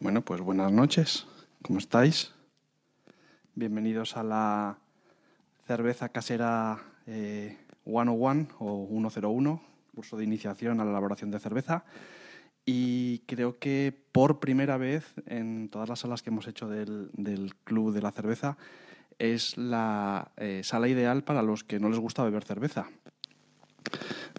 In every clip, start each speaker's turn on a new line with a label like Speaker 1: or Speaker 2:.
Speaker 1: Bueno, pues buenas noches. ¿Cómo estáis? Bienvenidos a la cerveza casera 101 eh, o 101, curso de iniciación a la elaboración de cerveza. Y creo que por primera vez en todas las salas que hemos hecho del, Club de la Cerveza es la eh, sala ideal para los que no les gusta beber cerveza.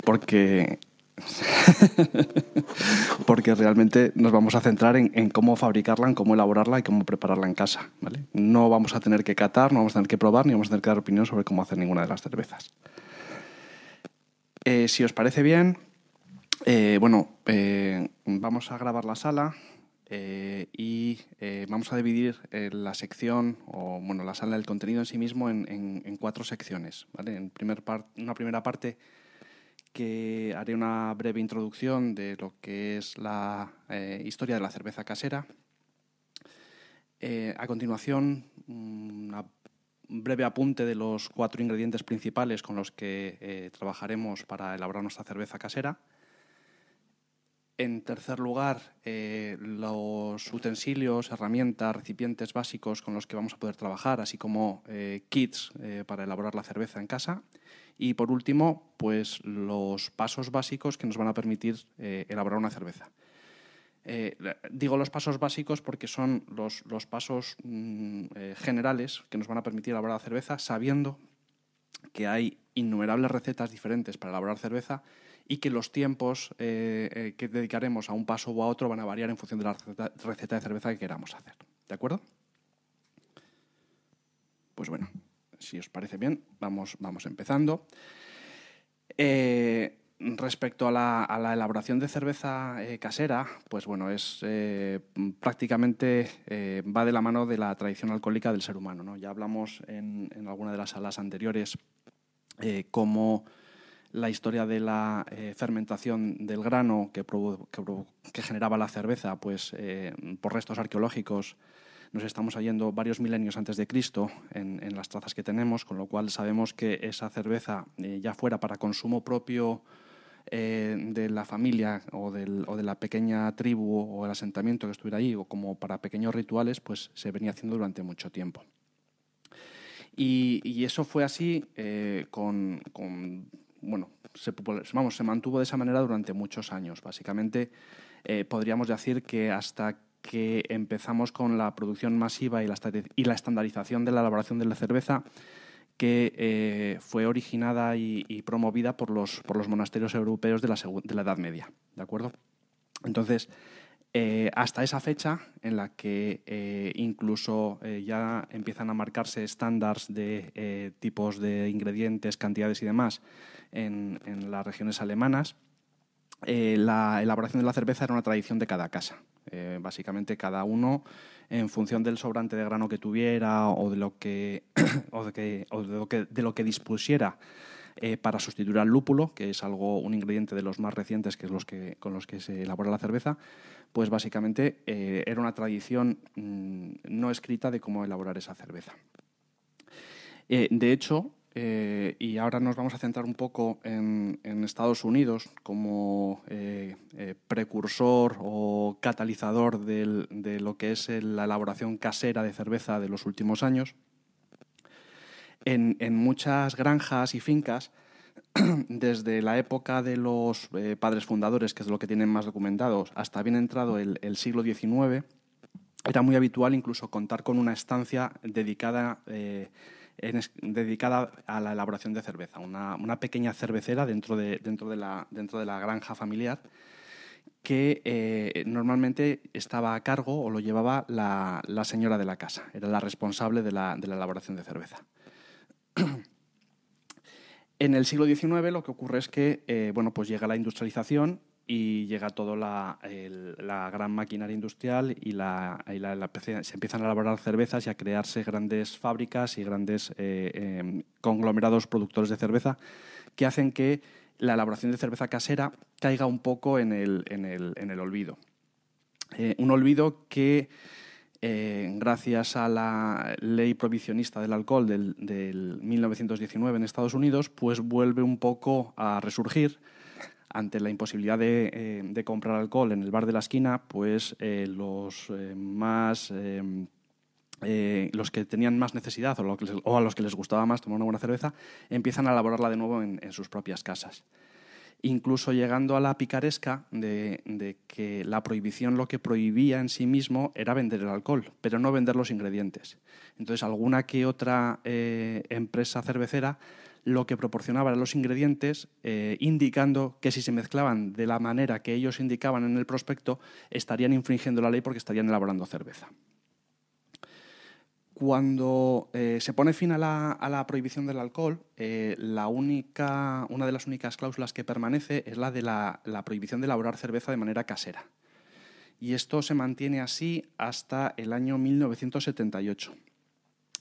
Speaker 1: Porque porque realmente nos vamos a centrar en, cómo fabricarla, en cómo elaborarla y cómo prepararla en casa. ¿vale? No vamos a tener que catar, no vamos a tener que probar, ni vamos a tener que dar opinión sobre cómo hacer ninguna de las cervezas. Eh, si os parece bien, eh, bueno, eh, vamos a grabar la sala y vamos a dividir la sección, o bueno, la sala del contenido en sí mismo en, cuatro secciones. ¿vale? En primer una primera parte que haré una breve introducción de lo que es la eh, historia de la cerveza casera. Eh, a continuación, un breve apunte de los cuatro ingredientes principales con los que eh, trabajaremos para elaborar nuestra cerveza casera. En tercer lugar, los utensilios, herramientas, recipientes básicos con los que vamos a poder trabajar, así como kits para elaborar la cerveza en casa. Y por último, pues los pasos básicos que nos van a permitir eh, elaborar una cerveza. Eh, digo los pasos básicos porque son los, pasos mm, eh, generales que nos van a permitir elaborar la cerveza sabiendo que hay innumerables recetas diferentes para elaborar cerveza y que los tiempos que dedicaremos a un paso u a otro van a variar en función de la receta de cerveza que queramos hacer. ¿De acuerdo? Pues bueno, si os parece bien, vamos, vamos empezando. Eh, respecto a la, elaboración de cerveza eh, casera, pues bueno, es eh, prácticamente va de la mano de la tradición alcohólica del ser humano. ¿no? Ya hablamos en, alguna de las salas anteriores cómo la historia de la fermentación del grano que, generaba la cerveza, pues por restos arqueológicos nos estamos yendo varios milenios antes de Cristo en, las trazas que tenemos, con lo cual sabemos que esa cerveza, eh, ya fuera para consumo propio eh, de la familia o, de la pequeña tribu o el asentamiento que estuviera allí, o como para pequeños rituales, pues se venía haciendo durante mucho tiempo. Y, eso fue así eh, con, bueno, se, vamos, se mantuvo de esa manera durante muchos años. Básicamente, podríamos decir que hasta que empezamos con la producción masiva y la, estandarización de la elaboración de la cerveza, que eh, fue originada y, promovida por los, por los monasterios europeos de la, de la Edad Media. ¿De acuerdo? Entonces, eh, hasta esa fecha en la que eh, incluso ya empiezan a marcarse estándares de tipos de ingredientes, cantidades y demás en, las regiones alemanas, la elaboración de la cerveza era una tradición de cada casa. Eh, básicamente cada uno en función del sobrante de grano que tuviera o de lo que, o de lo que dispusiera eh, para sustituir al lúpulo, que es algo un ingrediente de los más recientes que es los que, con los que se elabora la cerveza, pues básicamente eh, era una tradición mm, no escrita de cómo elaborar esa cerveza. de hecho, eh, y ahora nos vamos a centrar un poco en, Estados Unidos como eh, eh, precursor o catalizador de lo que es la elaboración casera de cerveza de los últimos años. En, muchas granjas y fincas, desde la época de los padres fundadores, que es lo que tienen más documentados, hasta bien entrado el, siglo XIX, era muy habitual incluso contar con una estancia dedicada dedicada a la elaboración de cerveza, una, pequeña cervecera dentro de, dentro, de la, dentro de la granja familiar que eh, normalmente estaba a cargo o lo llevaba la, señora de la casa, era la responsable de la, elaboración de cerveza. En el siglo XIX lo que ocurre es que eh, bueno, pues llega la industrialización y llega toda la, gran maquinaria industrial y, se empiezan a elaborar cervezas y a crearse grandes fábricas y grandes eh, em, conglomerados productores de cerveza que hacen que la elaboración de cerveza casera caiga un poco en el, en el, olvido. Eh, un olvido que, eh, gracias a la ley prohibicionista del alcohol del, del 1919 en Estados Unidos, pues vuelve un poco a resurgir ante la imposibilidad de, comprar alcohol en el bar de la esquina, pues los más los que tenían más necesidad o, a los que les gustaba más tomar una buena cerveza, empiezan a elaborarla de nuevo en sus propias casas incluso llegando a la picaresca de, que la prohibición lo que prohibía en sí mismo era vender el alcohol, pero no vender los ingredientes. Entonces, alguna que otra eh, empresa cervecera lo que proporcionaba eran los ingredientes, eh, indicando que si se mezclaban de la manera que ellos indicaban en el prospecto, estarían infringiendo la ley porque estarían elaborando cerveza. Cuando eh, se pone fin a la, prohibición del alcohol, eh, la única, una de las únicas cláusulas que permanece es la de la, prohibición de elaborar cerveza de manera casera. Y esto se mantiene así hasta el año 1978,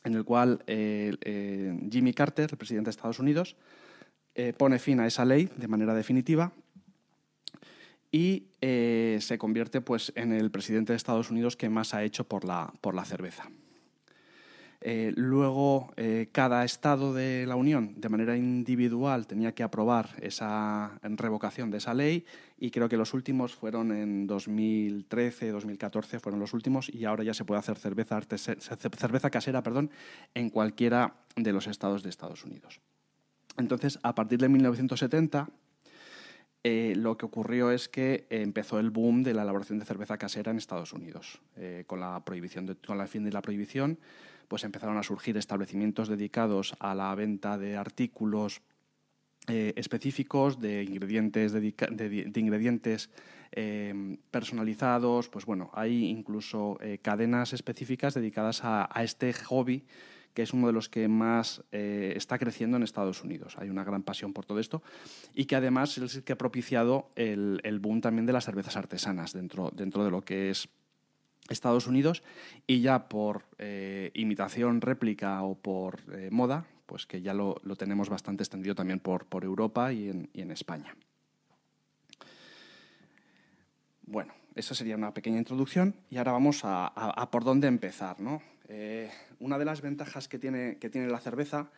Speaker 1: en el cual eh, Jimmy Carter, el presidente de Estados Unidos, pone fin a esa ley de manera definitiva y se convierte pues, en el presidente de Estados Unidos que más ha hecho por la, por la cerveza. Eh, luego, eh, cada Estado de la Unión, de manera individual, tenía que aprobar esa revocación de esa ley y creo que los últimos fueron en 2013, 2014, fueron los últimos y ahora ya se puede hacer cerveza, cerveza casera perdón, en cualquiera de los estados de Estados Unidos. Entonces, a partir de 1970, eh, lo que ocurrió es que empezó el boom de la elaboración de cerveza casera en Estados Unidos, con la prohibición, con el fin de la prohibición pues empezaron a surgir establecimientos dedicados a la venta de artículos eh, específicos, de ingredientes, de, ingredientes eh, personalizados, pues bueno, hay incluso eh, cadenas específicas dedicadas a, este hobby que es uno de los que más está creciendo en Estados Unidos. Hay una gran pasión por todo esto y que además es el que ha propiciado el, el boom también de las cervezas artesanas dentro, dentro de lo que es Estados Unidos y ya por eh, imitación, réplica o por eh, moda, pues que ya lo, tenemos bastante extendido también por, Europa y en, España. Bueno, esa sería una pequeña introducción y ahora vamos a, por dónde empezar. ¿no? Eh, una de las ventajas que tiene, que tiene la cerveza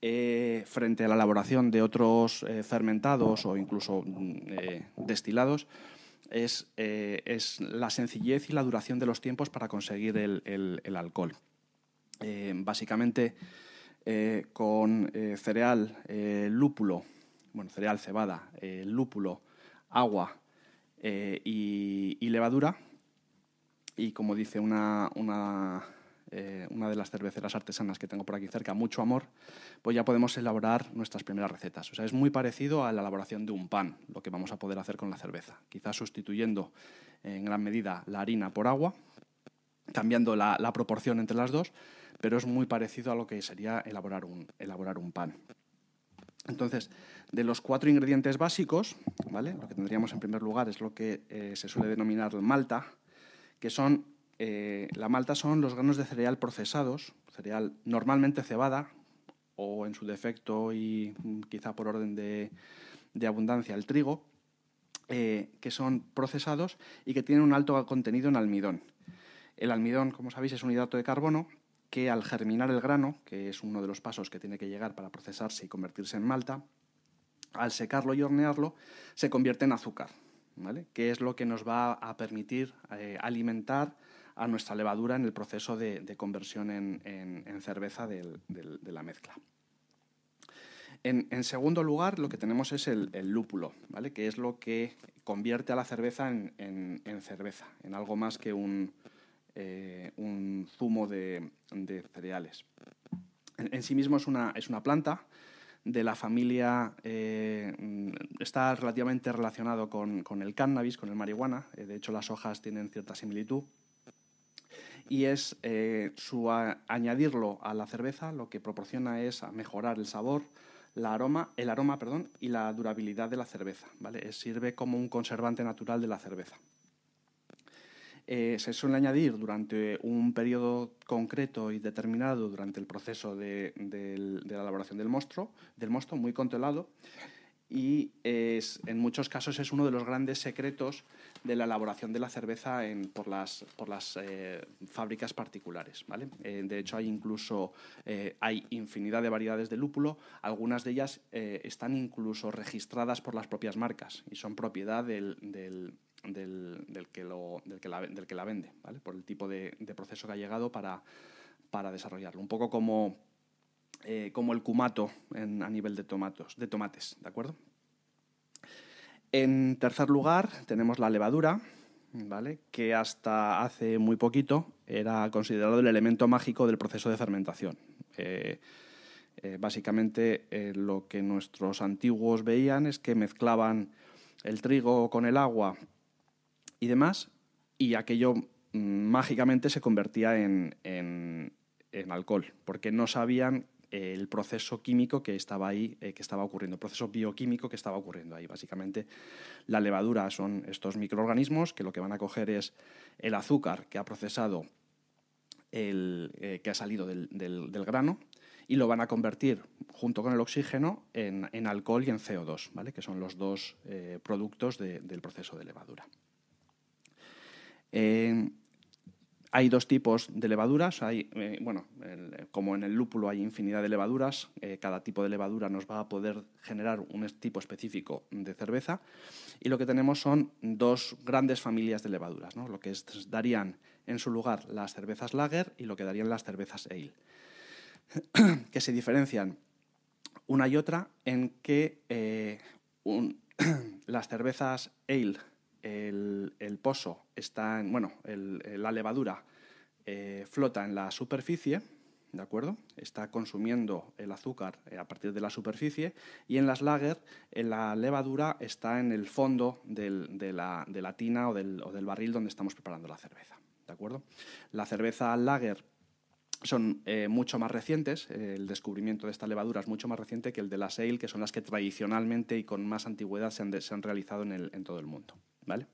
Speaker 1: frente a la elaboración de otros fermentados o incluso mm, destilados eh, es, la sencillez y la duración de los tiempos para conseguir el, alcohol. Eh, básicamente, eh, con cereal, lúpulo, bueno, cereal, cebada, lúpulo, agua y, levadura, y como dice una eh, una de las cerveceras artesanas que tengo por aquí cerca, mucho amor, pues ya podemos elaborar nuestras primeras recetas. O sea, es muy parecido a la elaboración de un pan, lo que vamos a poder hacer con la cerveza. Quizás sustituyendo en gran medida la harina por agua, cambiando la, proporción entre las dos, pero es muy parecido a lo que sería elaborar un, elaborar un pan. Entonces, de los cuatro ingredientes básicos, ¿vale? lo que tendríamos en primer lugar es lo que eh, se suele denominar malta, que son eh, la malta son los granos de cereal procesados, cereal normalmente cebada o en su defecto y mm, quizá por orden de, abundancia el trigo, eh, que son procesados y que tienen un alto contenido en almidón. El almidón, como sabéis, es un hidrato de carbono que al germinar el grano, que es uno de los pasos que tiene que llegar para procesarse y convertirse en malta, al secarlo y hornearlo, se convierte en azúcar, ¿vale? que es lo que nos va a permitir eh, alimentar a nuestra levadura en el proceso de, conversión en, cerveza de la mezcla. En, segundo lugar, lo que tenemos es el, lúpulo, ¿vale? que es lo que convierte a la cerveza en, cerveza, en algo más que un, eh, zumo de, cereales. En, sí mismo es una, planta de la familia, eh, está relativamente relacionado con, el cannabis, con el marihuana, eh, de hecho las hojas tienen cierta similitud y es eh, su añadirlo a la cerveza lo que proporciona es mejorar el sabor, la aroma, el aroma perdón, y la durabilidad de la cerveza. ¿vale? sirve como un conservante natural de la cerveza. Eh, se suele añadir durante un periodo concreto y determinado durante el proceso de, la elaboración del mosto, del mosto muy controlado, y es, en muchos casos es uno de los grandes secretos de la elaboración de la cerveza en, por las, por las eh, fábricas particulares. ¿vale? Eh, de hecho, hay incluso eh, hay infinidad de variedades de lúpulo, algunas de ellas están incluso registradas por las propias marcas y son propiedad del, del, del, que, lo, del, que, la, del que la vende, ¿vale? por el tipo de, de proceso que ha llegado para, para desarrollarlo. Un poco como eh, como el cumato a nivel de, tomates, ¿de acuerdo? En tercer lugar tenemos la levadura, ¿vale? que hasta hace muy poquito era considerado el elemento mágico del proceso de fermentación. Eh, eh, básicamente lo que nuestros antiguos veían es que mezclaban el trigo con el agua y demás y aquello mm, mágicamente se convertía en, en alcohol, porque no sabían el proceso químico que estaba ahí, eh, que estaba ocurriendo, el proceso bioquímico que estaba ocurriendo ahí. Básicamente, la levadura son estos microorganismos que lo que van a coger es el azúcar que ha procesado, el, eh, que ha salido del, grano, y lo van a convertir, junto con el oxígeno, en, alcohol y en CO2, ¿vale? que son los dos eh, productos del proceso de levadura. Hay dos tipos de levaduras. Hay, eh, bueno, como en el lúpulo hay infinidad de levaduras, eh, cada tipo de levadura nos va a poder generar un tipo específico de cerveza. Y lo que tenemos son dos grandes familias de levaduras, ¿no? lo que darían en su lugar las cervezas lager y lo que darían las cervezas ale, que se diferencian una y otra en que eh, las cervezas ale el, pozo está en, bueno, la levadura eh, flota en la superficie, ¿de acuerdo? Está consumiendo el azúcar eh, a partir de la superficie y en las lager la levadura está en el fondo de, la, tina o del, barril donde estamos preparando la cerveza, ¿de acuerdo? La cerveza lager son eh, mucho más recientes, el descubrimiento de esta levadura es mucho más reciente que el de la ale, que son las que tradicionalmente y con más antigüedad se han, realizado en todo el mundo. ¿Vale?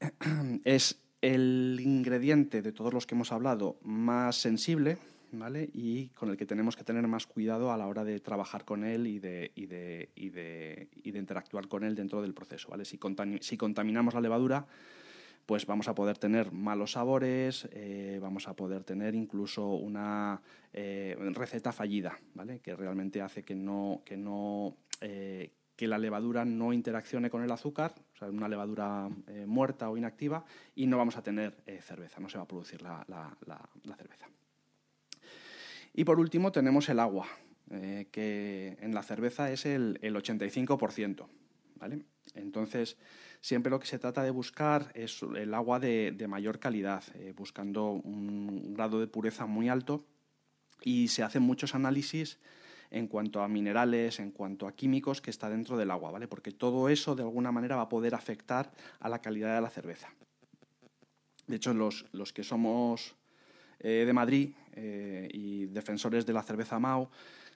Speaker 1: Es el ingrediente de todos los que hemos hablado más sensible, ¿vale? Y con el que tenemos que tener más cuidado a la hora de trabajar con él y de, y de, y de, y de interactuar con él dentro del proceso, ¿vale? Si, si, contaminamos la levadura, pues vamos a poder tener malos sabores, eh, vamos a poder tener incluso una eh, receta fallida, ¿vale? Que realmente hace que no, que no, eh, que la levadura no interaccione con el azúcar, o sea, una levadura eh, muerta o inactiva, y no vamos a tener eh, cerveza, no se va a producir la, cerveza. Y por último tenemos el agua, eh, que en la cerveza es el, 85%. ¿vale? Entonces, siempre lo que se trata de buscar es el agua de mayor calidad, buscando un grado de pureza muy alto, y se hacen muchos análisis en cuanto a minerales, en cuanto a químicos que está dentro del agua, ¿vale? Porque todo eso de alguna manera va a poder afectar a la calidad de la cerveza. De hecho, los, los que somos eh, de Madrid eh, y defensores de la cerveza MAU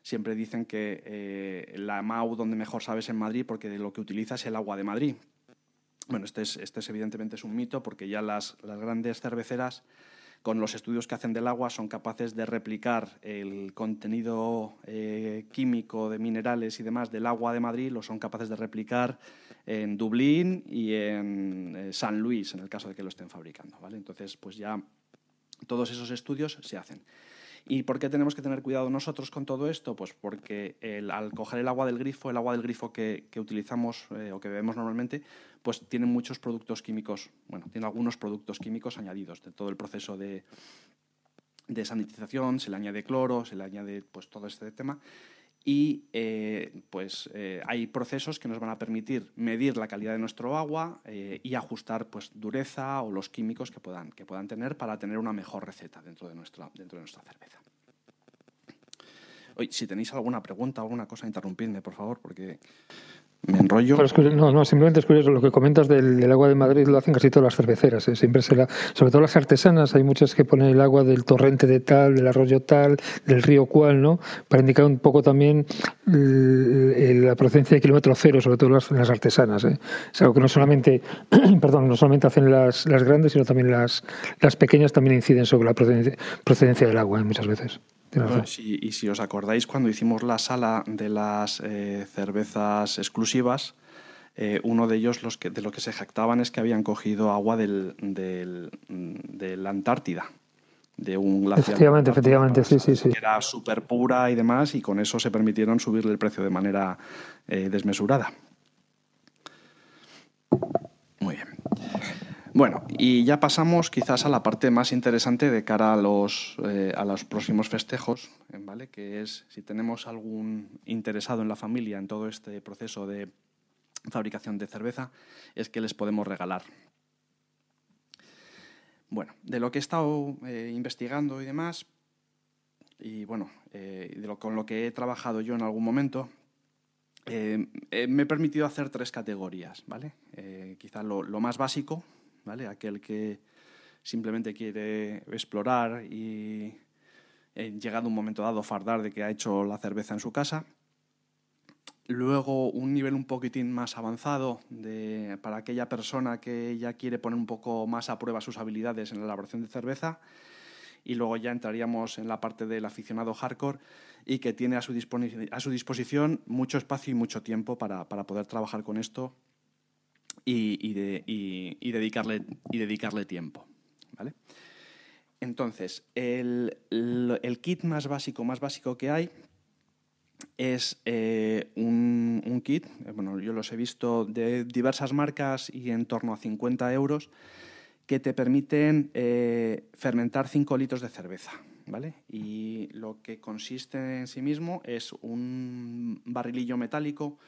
Speaker 1: siempre dicen que eh, la MAU donde mejor sabes en Madrid porque lo que utiliza es el agua de Madrid. Bueno, este es, este es evidentemente es un mito porque ya las, las grandes cerveceras con los estudios que hacen del agua son capaces de replicar el contenido eh, químico de minerales y demás del agua de Madrid, lo son capaces de replicar en Dublín y en eh, San Luis, en el caso de que lo estén fabricando. ¿vale? Entonces, pues ya todos esos estudios se hacen. ¿Y por qué tenemos que tener cuidado nosotros con todo esto? Pues porque al coger el agua del grifo, el agua del grifo que, utilizamos eh, o que bebemos normalmente, pues tiene muchos productos químicos, bueno, tiene algunos productos químicos añadidos de todo el proceso de, de sanitización, se le añade cloro, se le añade pues todo este tema y eh, pues eh, hay procesos que nos van a permitir medir la calidad de nuestro agua y ajustar pues dureza o los químicos que puedan, que puedan tener para tener una mejor receta dentro de nuestra, dentro de nuestra cerveza. Oye, si tenéis alguna pregunta, alguna cosa, interrumpidme, por favor, porque
Speaker 2: no, no, simplemente es curioso. Lo que comentas del, agua de Madrid lo hacen casi todas las cerveceras. ¿eh? Siempre será, sobre todo las artesanas, hay muchas que ponen el agua del torrente de tal, del arroyo tal, del río cual, ¿no? Para indicar un poco también la procedencia de kilómetro cero, sobre todo las, las artesanas. ¿eh? Es algo que no solamente, perdón, no solamente hacen las, las grandes, sino también las, las pequeñas también inciden sobre la procedencia, procedencia del agua ¿eh? muchas veces.
Speaker 1: Y si os acordáis, cuando hicimos la sala de las eh, cervezas exclusivas, eh, uno de ellos los que, de lo que se jactaban es que habían cogido agua del, del, de la Antártida, de un glaciar.
Speaker 2: Efectivamente, efectivamente, sí, sí, sí.
Speaker 1: Que era súper pura y demás, y con eso se permitieron subirle el precio de manera eh, desmesurada. Muy bien. Bueno, y ya pasamos quizás a la parte más interesante de cara a los, eh, a los próximos festejos, ¿vale? que es si tenemos algún interesado en la familia en todo este proceso de fabricación de cerveza, es que les podemos regalar. Bueno, de lo que he estado eh, investigando y demás, y bueno, eh, de lo, con lo que he trabajado yo en algún momento, me he permitido hacer tres categorías, ¿vale? quizá lo más básico, ¿vale? Aquel que simplemente quiere explorar y eh, llegado un momento dado fardar de que ha hecho la cerveza en su casa. Luego un nivel un poquitín más avanzado de, para aquella persona que ya quiere poner un poco más a prueba sus habilidades en la elaboración de cerveza. Y luego ya entraríamos en la parte del aficionado hardcore y que tiene a su, a su disposición mucho espacio y mucho tiempo para, para poder trabajar con esto y, dedicarle, y dedicarle tiempo. ¿vale? Entonces, el, kit más básico, más básico que hay es eh, un, kit, eh, bueno, yo los he visto de diversas marcas y en torno a 50 euros, que te permiten eh, fermentar 5 litros de cerveza. ¿Vale? Y lo que consiste en sí mismo es un barrilillo metálico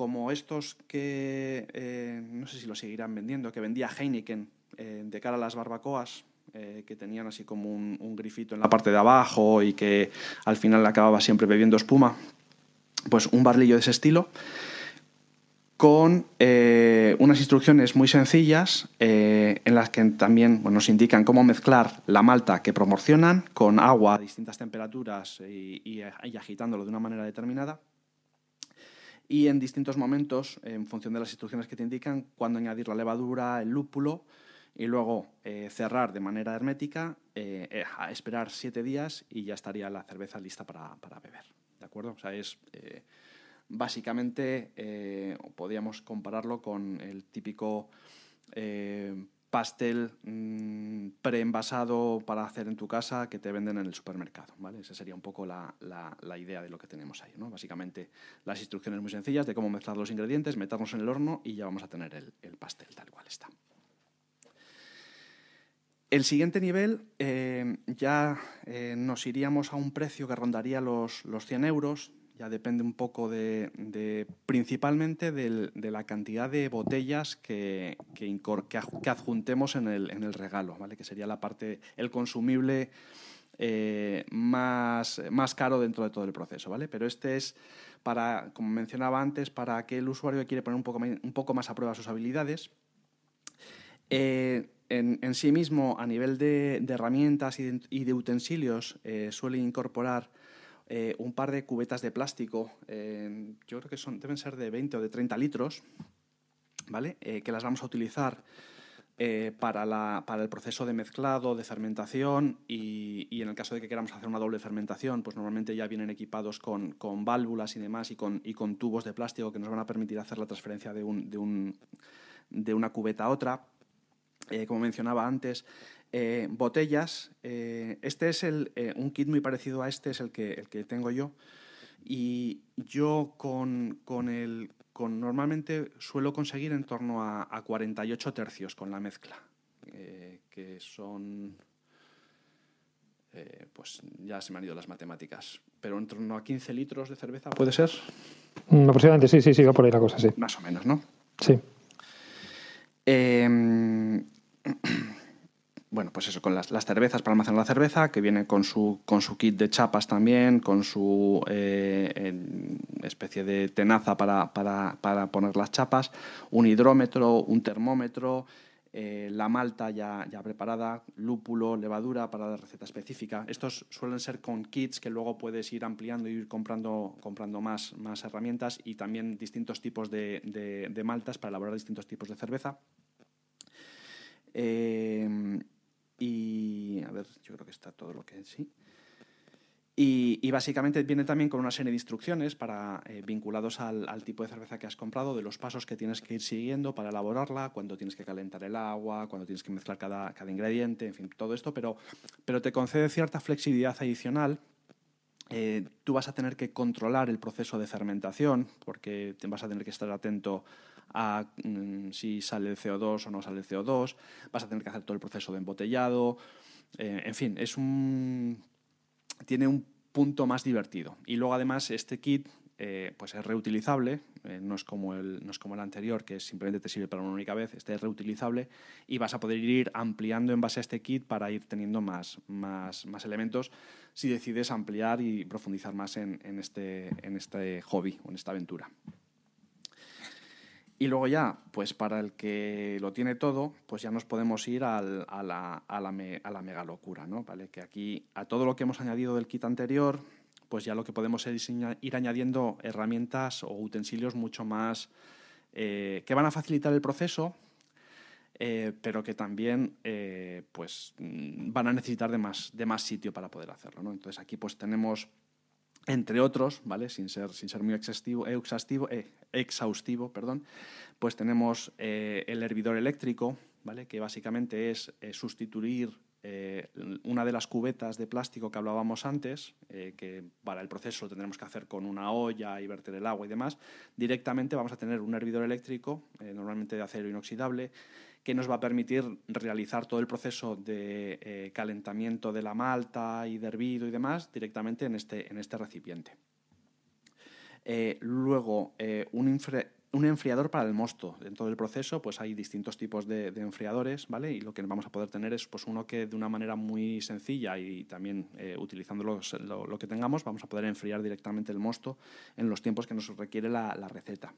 Speaker 1: como estos que eh, no sé si lo seguirán vendiendo, que vendía Heineken eh, de cara a las barbacoas, eh, que tenían así como un, grifito en la parte de abajo y que al final acababa siempre bebiendo espuma, pues un barlillo de ese estilo con unas instrucciones muy sencillas en las que también nos indican cómo mezclar la malta que promocionan con agua a distintas temperaturas y agitándolo de una manera determinada y en distintos momentos, en función de las instrucciones que te indican, cuándo añadir la levadura, el lúpulo y luego eh, cerrar de manera hermética, eh, eh, a esperar siete días y ya estaría la cerveza lista para, para beber. ¿De acuerdo? O sea, es básicamente, podríamos compararlo con el típico pastel mm, preenvasado para hacer en tu casa que te venden en el supermercado. ¿vale? Esa sería un poco la, la, idea de lo que tenemos ahí. ¿no? Básicamente las instrucciones muy sencillas de cómo mezclar los ingredientes, meterlos en el horno y ya vamos a tener el, el pastel tal cual está. El siguiente nivel eh, ya eh, nos iríamos a un precio que rondaría los, los 100 euros, ya depende un poco de, principalmente de la cantidad de botellas que, que, adjuntemos en el, regalo, ¿vale? que sería la parte, el consumible eh, más, más caro dentro de todo el proceso. ¿vale? Pero este es, para, como mencionaba antes, para aquel usuario que quiere poner un poco, un poco más a prueba sus habilidades. Eh, en, sí mismo, a nivel de, herramientas y de, utensilios, eh, suele incorporar eh, un par de cubetas de plástico, eh, yo creo que son, deben ser de 20 o de 30 litros, ¿vale? Eh, que las vamos a utilizar para, la, para, el proceso de mezclado, de fermentación y, y, en el caso de que queramos hacer una doble fermentación, pues normalmente ya vienen equipados con, con válvulas y demás y con, y con, tubos de plástico que nos van a permitir hacer la transferencia de, un, de, un, de una cubeta a otra. como mencionaba antes, eh, botellas. Eh, este es el, eh, un kit muy parecido a este, es el que, el que tengo yo. Y yo con, con el. Con, normalmente suelo conseguir en torno a, a 48 tercios con la mezcla, que son. pues ya se me han ido las matemáticas, pero en torno a 15 litros de cerveza, ¿puede ser?
Speaker 2: Mm, aproximadamente, sí, sí, sí, va por ahí la cosa, sí.
Speaker 1: Más o menos, ¿no?
Speaker 2: Sí.
Speaker 1: Bueno, pues eso, con las, cervezas para almacenar la cerveza, que viene con su, con su kit de chapas también, con su eh, especie de tenaza para, poner las chapas, un hidrómetro, un termómetro, eh, la malta ya, ya preparada, lúpulo, levadura para la receta específica. Estos suelen ser con kits que luego puedes ir ampliando y ir comprando, comprando más, más herramientas y también distintos tipos de, de maltas para elaborar distintos tipos de cerveza. Eh, y a ver, yo creo que está todo lo que sí. Y, básicamente viene también con una serie de instrucciones para, eh, vinculados al, tipo de cerveza que has comprado, de los pasos que tienes que ir siguiendo para elaborarla, cuándo tienes que calentar el agua, cuándo tienes que mezclar cada, cada ingrediente, en fin, todo esto, pero, pero te concede cierta flexibilidad adicional eh, tú vas a tener que controlar el proceso de fermentación porque vas a tener que estar atento a mm, si sale el CO2 o no sale el CO2, vas a tener que hacer todo el proceso de embotellado, eh, en fin, es tiene un punto más divertido. Y luego además este kit eh, pues es reutilizable, eh, no, es como el, no es como el anterior que simplemente te sirve para una única vez, este es reutilizable y vas a poder ir ampliando en base a este kit para ir teniendo más, más, más elementos si decides ampliar y profundizar más en, en, este, en este hobby o en esta aventura. Y luego ya, pues para el que lo tiene todo, pues ya nos podemos ir al, a, la, a, la a, la, mega locura, ¿no? ¿Vale? Que aquí, a todo lo que hemos añadido del kit anterior, pues ya lo que podemos es ir añadiendo herramientas o utensilios mucho más eh, que van a facilitar el proceso, eh, pero que también eh, pues, mm, van a necesitar de más, de más sitio para poder hacerlo. ¿no? Entonces aquí pues tenemos entre otros, ¿vale? sin, ser, sin ser muy exhaustivo, eh, exhaustivo perdón, pues tenemos eh, el hervidor eléctrico, ¿vale? que básicamente es eh, sustituir una de las cubetas de plástico que hablábamos antes, que para el proceso lo tendremos que hacer con una olla y verter el agua y demás. Directamente vamos a tener un hervidor eléctrico, normalmente de acero inoxidable, que nos va a permitir realizar todo el proceso de eh, calentamiento de la malta y de y demás directamente en este, en este recipiente. Eh, luego, eh, un, un, enfriador para el mosto. Dentro del proceso pues hay distintos tipos de, enfriadores, ¿vale? Y lo que vamos a poder tener es pues, uno que de una manera muy sencilla y también utilizando lo, que tengamos, vamos a poder enfriar directamente el mosto en los tiempos que nos requiere la, la receta.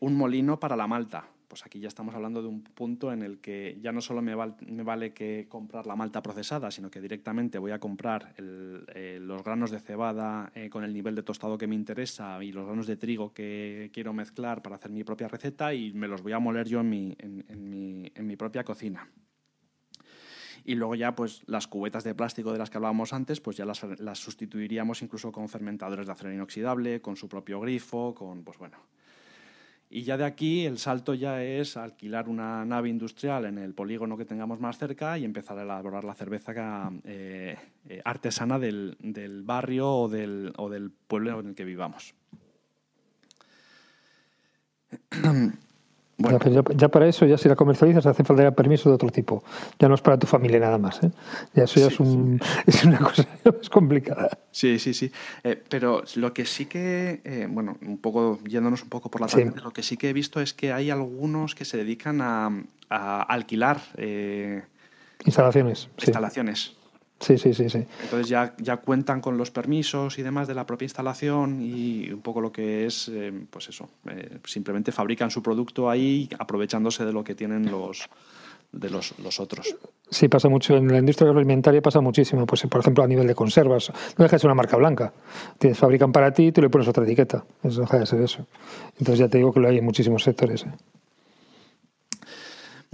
Speaker 1: un molino para la malta pues aquí ya estamos hablando de un punto en el que ya no solo me, vale que comprar la malta procesada, sino que directamente voy a comprar eh, los granos de cebada eh, con el nivel de tostado que me interesa y los granos de trigo que quiero mezclar para hacer mi propia receta y me los voy a moler yo en mi, en, mi, propia cocina. Y luego ya, pues las cubetas de plástico de las que hablábamos antes, pues ya las, las sustituiríamos incluso con fermentadores de acero inoxidable, con su propio grifo, con, pues bueno, y ya de aquí el salto ya es alquilar una nave industrial en el polígono que tengamos más cerca y empezar a elaborar la cerveza eh, eh, artesana del, barrio o del pueblo en el que vivamos.
Speaker 2: Bueno. Ya, para eso, ya si la comercializas, hace falta permiso de otro tipo. Ya no es para tu familia nada más. ¿eh? Ya eso ya es, un, es, una cosa más complicada.
Speaker 1: Sí, sí, sí. Eh, pero lo que sí que, eh, bueno, un poco yéndonos un poco por la lo que sí que he visto es que hay algunos que se dedican a, a alquilar
Speaker 2: instalaciones.
Speaker 1: Instalaciones.
Speaker 2: Sí, sí, sí, sí.
Speaker 1: Entonces ya, ya cuentan con los permisos y demás de la propia instalación y un poco lo que es, eh, pues eso, eh, simplemente fabrican su producto ahí aprovechándose de lo que tienen los de los, los, otros.
Speaker 2: Sí, pasa mucho. En la industria agroalimentaria pasa muchísimo. Pues, por ejemplo, a nivel de conservas. No deja de ser una marca blanca. Tienes, fabrican para ti y tú le pones otra etiqueta. Eso deja de ser eso. Entonces ya te digo que lo hay en muchísimos sectores. ¿eh?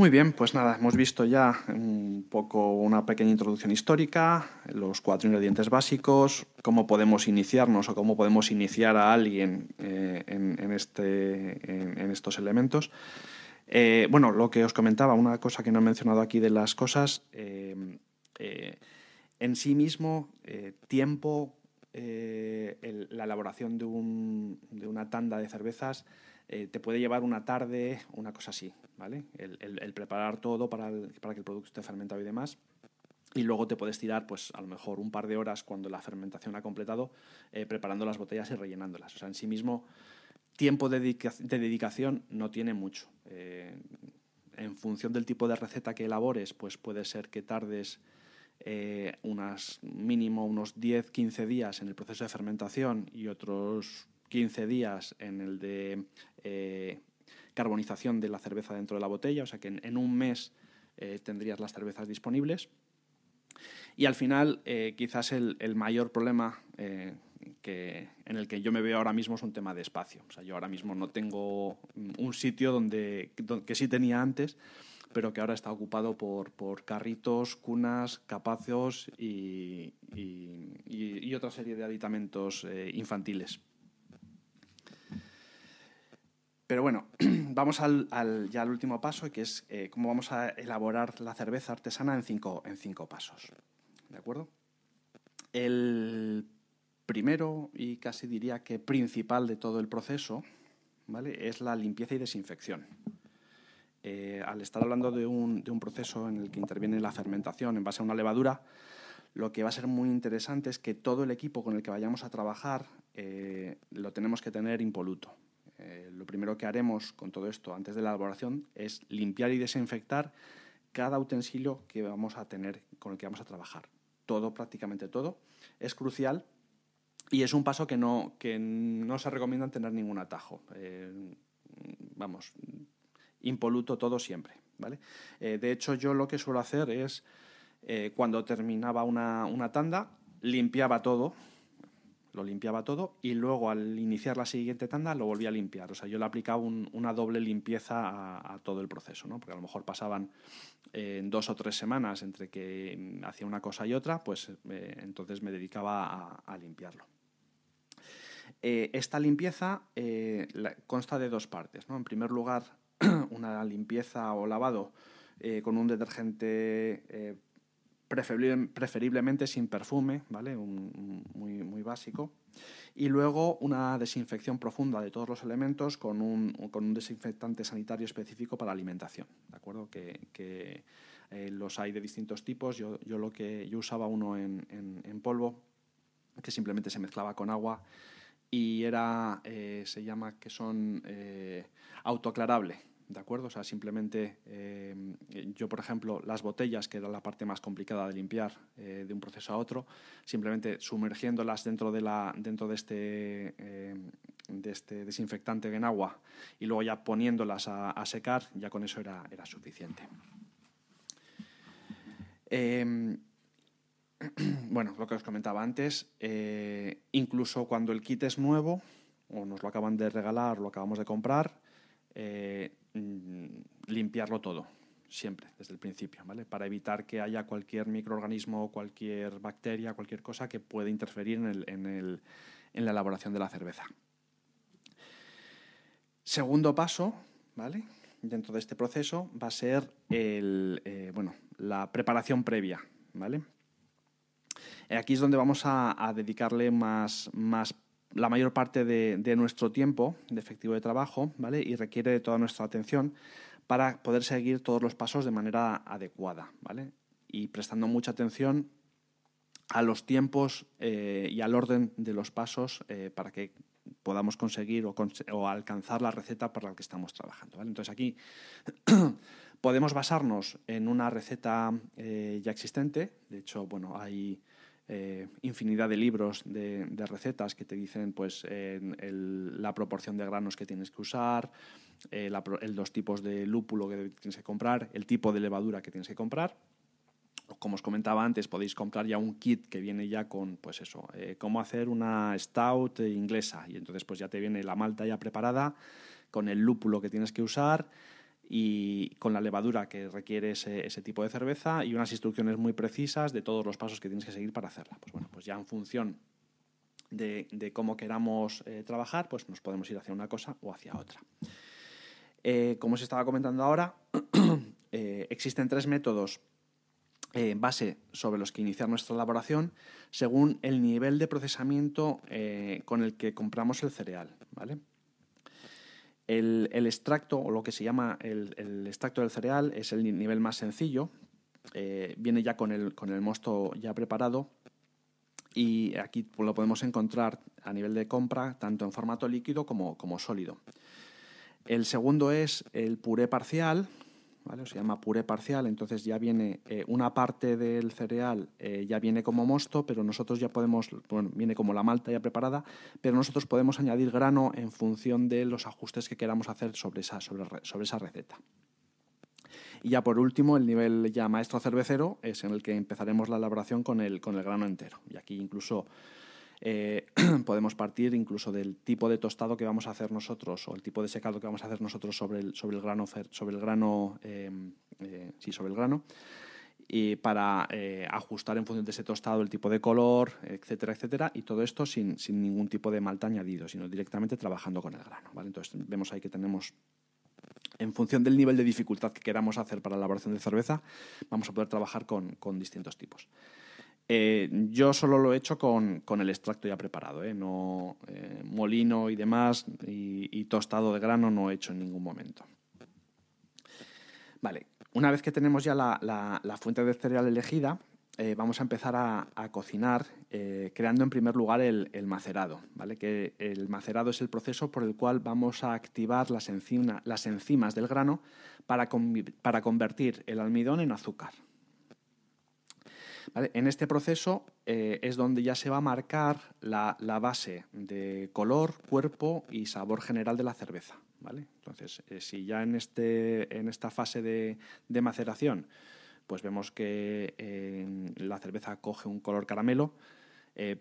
Speaker 1: Muy bien, pues nada, hemos visto ya un poco una pequeña introducción histórica, los cuatro ingredientes básicos, cómo podemos iniciarnos o cómo podemos iniciar a alguien eh, en, este, en, estos elementos. Eh, bueno, lo que os comentaba, una cosa que no he mencionado aquí de las cosas, eh, en sí mismo, tiempo, la elaboración de, un, de una tanda de cervezas eh, te puede llevar una tarde, una cosa así, ¿vale? El, preparar todo para, para, que el producto esté fermentado y demás. Y luego te puedes tirar, pues a lo mejor un par de horas cuando la fermentación ha completado, eh, preparando las botellas y rellenándolas. O sea, en sí mismo, tiempo de, dedicación no tiene mucho. Eh, en función del tipo de receta que elabores, pues puede ser que tardes unas mínimo unos 10-15 días en el proceso de fermentación y otros 15 días en el de eh, carbonización de la cerveza dentro de la botella, o sea que en, un mes eh, tendrías las cervezas disponibles. Y al final, eh, quizás el, mayor problema que, en el que yo me veo ahora mismo es un tema de espacio. O sea, yo ahora mismo no tengo un sitio donde, que sí tenía antes, pero que ahora está ocupado por, por carritos, cunas, capazos y, y, otra serie de aditamentos infantiles. Pero bueno, vamos al, ya al último paso, que es eh, cómo vamos a elaborar la cerveza artesana en cinco, en cinco pasos. ¿De acuerdo? El primero y casi diría que principal de todo el proceso ¿vale? es la limpieza y desinfección. Eh, al estar hablando de un, de un, proceso en el que interviene la fermentación en base a una levadura, lo que va a ser muy interesante es que todo el equipo con el que vayamos a trabajar eh, lo tenemos que tener impoluto. Eh, lo primero que haremos con todo esto antes de la elaboración es limpiar y desinfectar cada utensilio que vamos a tener con el que vamos a trabajar. Todo, prácticamente todo, es crucial y es un paso que no, que no se recomienda tener ningún atajo. Eh, vamos, impoluto todo siempre. ¿vale? Eh, de hecho, yo lo que suelo hacer es, cuando terminaba una, una, tanda, limpiaba todo, lo limpiaba todo y luego al iniciar la siguiente tanda lo volvía a limpiar. O sea, yo le aplicaba una doble limpieza a, todo el proceso, ¿no? porque a lo mejor pasaban dos o tres semanas entre que hacía una cosa y otra, pues entonces me dedicaba a limpiarlo. Eh, esta limpieza eh, consta de dos partes. En primer lugar, una limpieza o lavado eh, con un detergente preferiblemente sin perfume, ¿vale? muy, muy, básico. Y luego una desinfección profunda de todos los elementos con un, con un desinfectante sanitario específico para alimentación. ¿De acuerdo? Que, los hay de distintos tipos. Yo, yo, lo que, yo usaba uno en, en polvo que simplemente se mezclaba con agua y era, eh, se llama que son eh, autoaclarable, ¿de acuerdo? O sea, simplemente eh, yo, por ejemplo, las botellas, que era la parte más complicada de limpiar de un proceso a otro, simplemente sumergiéndolas dentro de, la, dentro de, este, de este desinfectante en agua y luego ya poniéndolas a, secar, ya con eso era, era suficiente. bueno, lo que os comentaba antes, eh, incluso cuando el kit es nuevo o nos lo acaban de regalar, lo acabamos de comprar, eh, mm, limpiarlo todo, siempre, desde el principio, ¿vale? Para evitar que haya cualquier microorganismo, cualquier bacteria, cualquier cosa que pueda interferir en, la elaboración de la cerveza. Segundo paso, ¿vale? Dentro de este proceso va a ser eh, bueno, la preparación previa, ¿vale? Aquí es donde vamos a, dedicarle más, más la mayor parte de, nuestro tiempo de efectivo de trabajo, ¿vale? Y requiere de toda nuestra atención para poder seguir todos los pasos de manera adecuada, ¿vale? Y prestando mucha atención a los tiempos eh, y al orden de los pasos eh, para que podamos conseguir o, alcanzar la receta para la que estamos trabajando. Entonces aquí podemos basarnos en una receta ya existente. De hecho, bueno, hay eh, infinidad de libros de, recetas que te dicen pues, la proporción de granos que tienes que usar, eh, el dos tipos de lúpulo que tienes que comprar, el tipo de levadura que tienes que comprar. Como os comentaba antes, podéis comprar ya un kit que viene ya con, pues eso, eh, cómo hacer una stout inglesa. Y entonces pues ya te viene la malta ya preparada, con el lúpulo que tienes que usar, y con la levadura que requiere ese, tipo de cerveza y unas instrucciones muy precisas de todos los pasos que tienes que seguir para hacerla. Pues bueno, pues ya en función de, cómo queramos eh, trabajar, pues nos podemos ir hacia una cosa o hacia otra. Eh, como os estaba comentando ahora, eh, existen tres métodos en base sobre los que iniciar nuestra elaboración según el nivel de procesamiento con el que compramos el cereal. ¿vale? El, extracto, o lo que se llama el, extracto del cereal, es el nivel más sencillo. Eh, viene ya con el, con el mosto ya preparado y aquí lo podemos encontrar a nivel de compra tanto en formato líquido como, como sólido. El segundo es el puré parcial, se llama puré parcial, entonces ya viene eh, una parte del cereal, eh, ya viene como mosto, pero nosotros ya podemos, bueno, viene como la malta ya preparada, pero nosotros podemos añadir grano en función de los ajustes que queramos hacer sobre esa, sobre, esa receta. Y ya por último, el nivel ya maestro cervecero es en el que empezaremos la elaboración con el, con el grano entero. Y aquí incluso eh, podemos partir incluso del tipo de tostado que vamos a hacer nosotros o el tipo de secado que vamos a hacer nosotros sobre el, sobre el grano, sobre el grano, em, eh, sí, sobre el grano y para eh, ajustar en función de ese tostado el tipo de color, etcétera, etcétera, y todo esto sin, sin, ningún tipo de malta añadido, sino directamente trabajando con el grano. ¿vale? Entonces vemos ahí que tenemos, en función del nivel de dificultad que queramos hacer para la elaboración de cerveza, vamos a poder trabajar con, con distintos tipos. Eh, yo solo lo he hecho con, con el extracto ya preparado, ¿eh? no eh, molino y demás y, tostado de grano no he hecho en ningún momento. Vale, una vez que tenemos ya la, la, fuente de cereal elegida, vamos a empezar a, cocinar creando en primer lugar el, macerado, ¿vale? que el macerado es el proceso por el cual vamos a activar las, las enzimas del grano para, para convertir el almidón en azúcar. En este proceso eh, es donde ya se va a marcar la, base de color, cuerpo y sabor general de la cerveza. Entonces, eh, si ya en, este, esta fase de, maceración pues vemos que eh, la cerveza coge un color caramelo,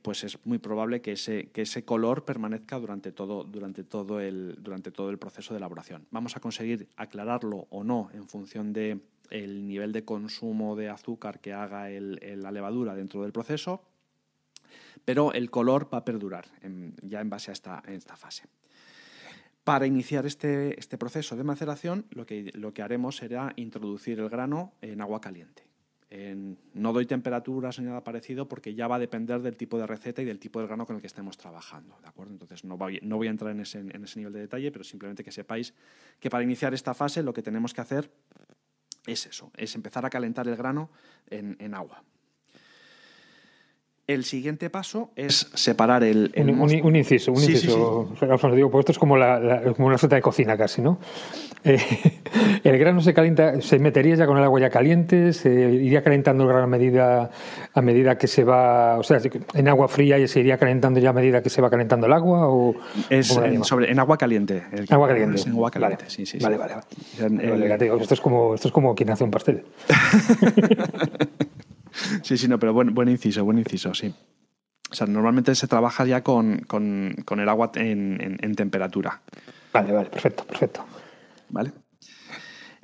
Speaker 1: pues es muy probable que ese, que ese color permanezca durante todo, durante, todo el, durante todo el proceso de elaboración. Vamos a conseguir aclararlo o no en función de el nivel de consumo de azúcar que haga la levadura dentro del proceso, pero el color va a perdurar ya en base a esta, esta fase. Para iniciar este, este, proceso de maceración, lo que, lo que haremos será introducir el grano en agua caliente. No doy temperaturas ni nada parecido porque ya va a depender del tipo de receta y del tipo de grano con el que estemos trabajando. ¿de acuerdo? Entonces no voy, no voy a entrar en ese, en ese nivel de detalle, pero simplemente que sepáis que para iniciar esta fase lo que tenemos que hacer es eso, es empezar a calentar el grano en, agua. El siguiente paso es separar el...
Speaker 2: un, inciso, un inciso. digo, pues esto es como, la, como una receta de cocina casi, ¿no? Eh, el grano se calienta, se metería ya con el agua ya caliente, se iría calentando el grano a medida, a medida que se va, o sea, en agua fría y se iría calentando ya a medida que se va calentando el agua o
Speaker 1: es en, sobre, en agua caliente.
Speaker 2: agua caliente.
Speaker 1: en agua caliente, sí, sí.
Speaker 2: Vale, vale. esto es como esto es como quien hace un pastel.
Speaker 1: sí, sí, no, pero buen, buen inciso, buen inciso, sí. O sea, normalmente se trabaja ya con, con, con el agua en, en, temperatura.
Speaker 2: Vale, vale, perfecto, perfecto.
Speaker 1: ¿Vale?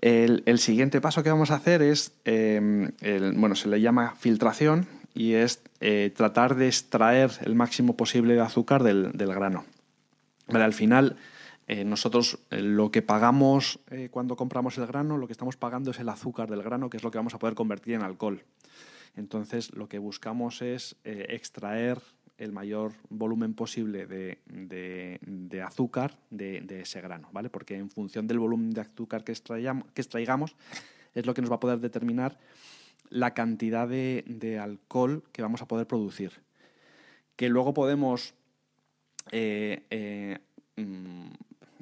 Speaker 1: El, el siguiente paso que vamos a hacer es, em, el, bueno, se le llama filtración y es eh, tratar de extraer el máximo posible de azúcar del, del grano. Vale, al final, eh, nosotros eh, lo que pagamos cuando compramos el grano, lo que estamos pagando es el azúcar del grano, que es lo que vamos a poder convertir en alcohol. Entonces, lo que buscamos es eh, extraer el mayor volumen posible de, azúcar de, ese grano, ¿vale? Porque en función del volumen de azúcar que, extraigamos es lo que nos va a poder determinar la cantidad de, alcohol que vamos a poder producir. Que luego podemos eh, eh,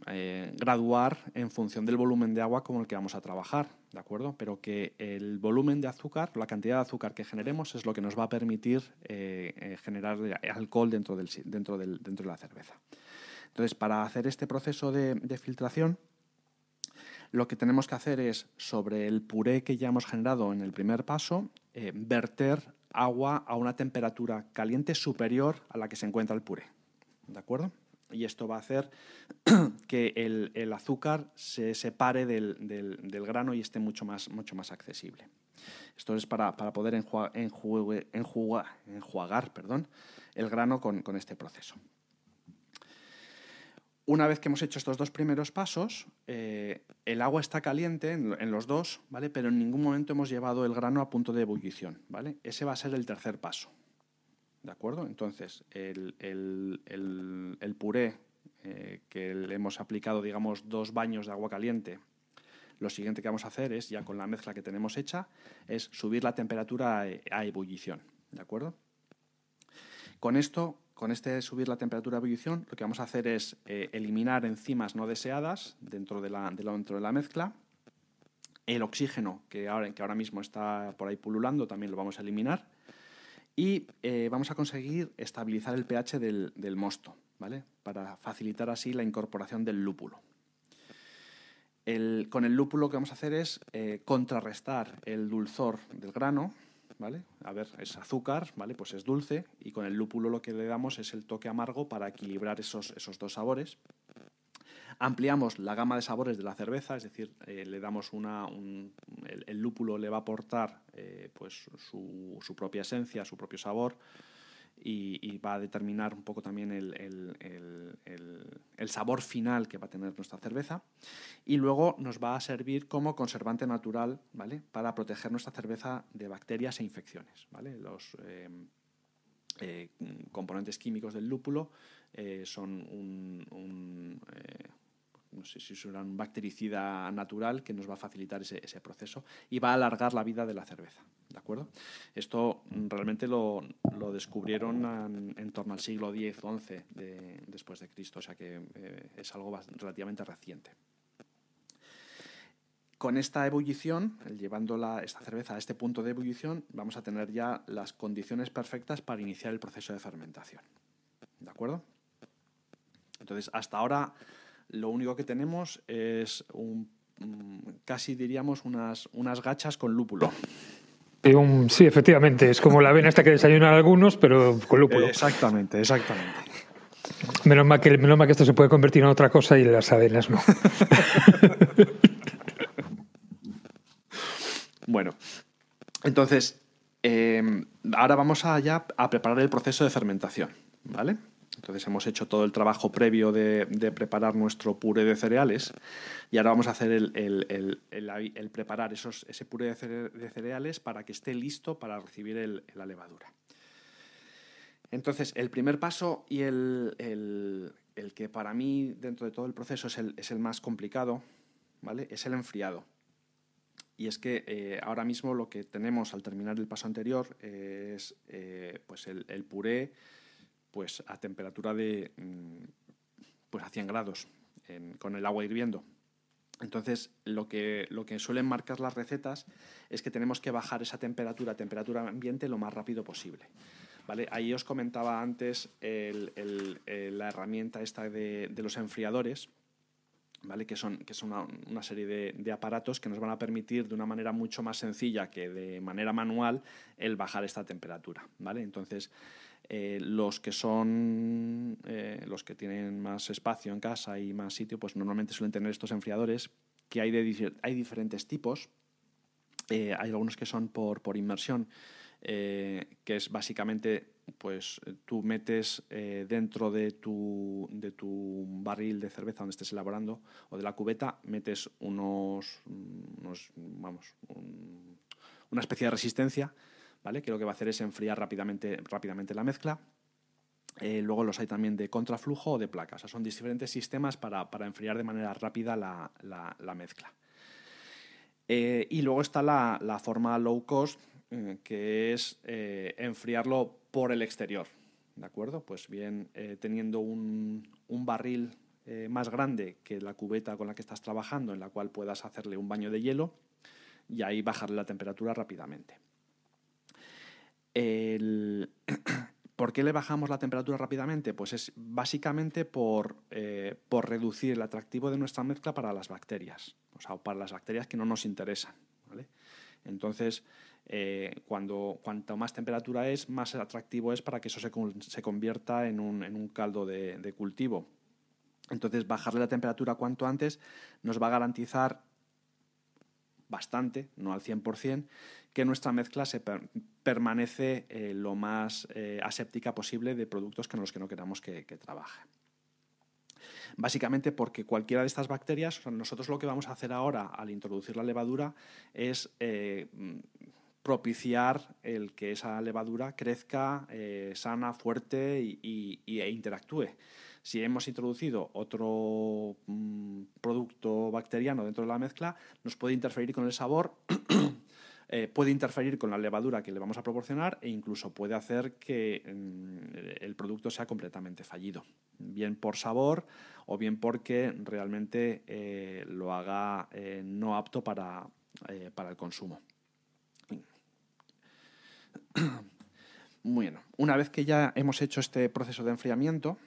Speaker 1: mm, graduar en función del volumen de agua con el que vamos a trabajar. ¿de acuerdo? Pero que el volumen de azúcar, la cantidad de azúcar que generemos es lo que nos va a permitir eh, eh, generar alcohol dentro, del, dentro, del, dentro de la cerveza. Entonces, para hacer este proceso de, filtración, lo que tenemos que hacer es, sobre el puré que ya hemos generado en el primer paso, eh, verter agua a una temperatura caliente superior a la que se encuentra el puré. ¿De acuerdo? Y esto va a hacer que el, azúcar se separe del, grano y esté mucho más, mucho más accesible. Esto es para, poder enjuagar, el grano con, este proceso. Una vez que hemos hecho estos dos primeros pasos, eh, el agua está caliente en, los dos, ¿vale? pero en ningún momento hemos llevado el grano a punto de ebullición. ¿vale? Ese va a ser el tercer paso. ¿De acuerdo? Entonces, el, puré eh, que le hemos aplicado, digamos, dos baños de agua caliente, lo siguiente que vamos a hacer es, ya con la mezcla que tenemos hecha, es subir la temperatura a, ebullición. ¿De acuerdo? Con esto, con este subir la temperatura a ebullición, lo que vamos a hacer es eh, eliminar enzimas no deseadas dentro de, la, dentro de la mezcla. El oxígeno, que ahora, que ahora mismo está por ahí pululando, también lo vamos a eliminar y eh, vamos a conseguir estabilizar el pH del, mosto, ¿vale? Para facilitar así la incorporación del lúpulo. con el lúpulo lo que vamos a hacer es eh, contrarrestar el dulzor del grano, ¿vale? A ver, es azúcar, ¿vale? Pues es dulce y con el lúpulo lo que le damos es el toque amargo para equilibrar esos, esos dos sabores. Ampliamos la gama de sabores de la cerveza, es decir, eh, le damos una, el, lúpulo le va a aportar eh, pues su, propia esencia, su propio sabor y, va a determinar un poco también el, el, sabor final que va a tener nuestra cerveza. Y luego nos va a servir como conservante natural ¿vale? para proteger nuestra cerveza de bacterias e infecciones. ¿vale? Los eh, componentes químicos del lúpulo son un, no sé si será un bactericida natural que nos va a facilitar ese, proceso y va a alargar la vida de la cerveza. ¿De acuerdo? Esto realmente lo, descubrieron en, torno al siglo X o XI después de Cristo, o sea que eh, es algo relativamente reciente. Con esta ebullición, llevando esta cerveza a este punto de ebullición, vamos a tener ya las condiciones perfectas para iniciar el proceso de fermentación. ¿De acuerdo? Entonces, hasta ahora lo único que tenemos es un, mm, casi diríamos unas, unas gachas con lúpulo.
Speaker 2: sí, efectivamente, es como la avena esta que desayunan algunos, pero con lúpulo.
Speaker 1: Exactamente, exactamente.
Speaker 2: Menos mal, que, menos mal que esto se puede convertir en otra cosa y las avenas no.
Speaker 1: bueno, entonces, eh, ahora vamos allá a preparar el proceso de fermentación, ¿vale? Entonces hemos hecho todo el trabajo previo de, preparar nuestro puré de cereales y ahora vamos a hacer el, preparar ese puré de cereales para que esté listo para recibir la levadura. Entonces, el primer paso y el, que para mí dentro de todo el proceso es el, más complicado, ¿vale? Es el enfriado. Y es que eh, ahora mismo lo que tenemos al terminar el paso anterior es eh, pues el puré pues a temperatura de mm, pues a 100 grados con el agua hirviendo. Entonces, lo que, lo que suelen marcar las recetas es que tenemos que bajar esa temperatura temperatura ambiente lo más rápido posible. ¿Vale? Ahí os comentaba antes la herramienta esta de, los enfriadores, ¿vale? que son, que son una, serie de, de, aparatos que nos van a permitir de una manera mucho más sencilla que de manera manual el bajar esta temperatura. ¿vale? Entonces, eh, los que son eh, los que tienen más espacio en casa y más sitio, pues normalmente suelen tener estos enfriadores que hay, de, hay diferentes tipos. Eh, hay algunos que son por, por inmersión, que es básicamente, pues tú metes dentro de tu, de tu barril de cerveza donde estés elaborando o de la cubeta, metes unos, unos vamos, una especie de resistencia que lo que va a hacer es enfriar rápidamente, la mezcla. Eh, luego los hay también de contraflujo o de placas. son diferentes sistemas para, enfriar de manera rápida la, mezcla. Eh, y luego está la, forma low cost, eh, que es enfriarlo por el exterior. ¿De acuerdo? Pues bien, teniendo un, un barril más grande que la cubeta con la que estás trabajando, en la cual puedas hacerle un baño de hielo y ahí bajarle la temperatura rápidamente. ¿Por qué le bajamos la temperatura rápidamente? Pues es básicamente por, eh, por, reducir el atractivo de nuestra mezcla para las bacterias, o sea, para las bacterias que no nos interesan. Entonces, eh, cuanto más temperatura es, más atractivo es para que eso se, se convierta en un, en un caldo de, cultivo. Entonces, bajarle la temperatura cuanto antes nos va a garantizar bastante, no al 100%, que nuestra mezcla se permanece eh, lo más eh, aséptica posible de productos con los que no queramos que, trabaje. Básicamente porque cualquiera de estas bacterias, nosotros lo que vamos a hacer ahora al introducir la levadura es eh, propiciar el que esa levadura crezca sana, fuerte y, e interactúe. Si hemos introducido otro mm, producto bacteriano dentro de la mezcla, nos puede interferir con el sabor, eh, puede interferir con la levadura que le vamos a proporcionar e incluso puede hacer que mm, el producto sea completamente fallido, bien por sabor o bien porque realmente eh, lo haga eh, no apto para, para el consumo. Bueno, una vez que ya hemos hecho este proceso de enfriamiento,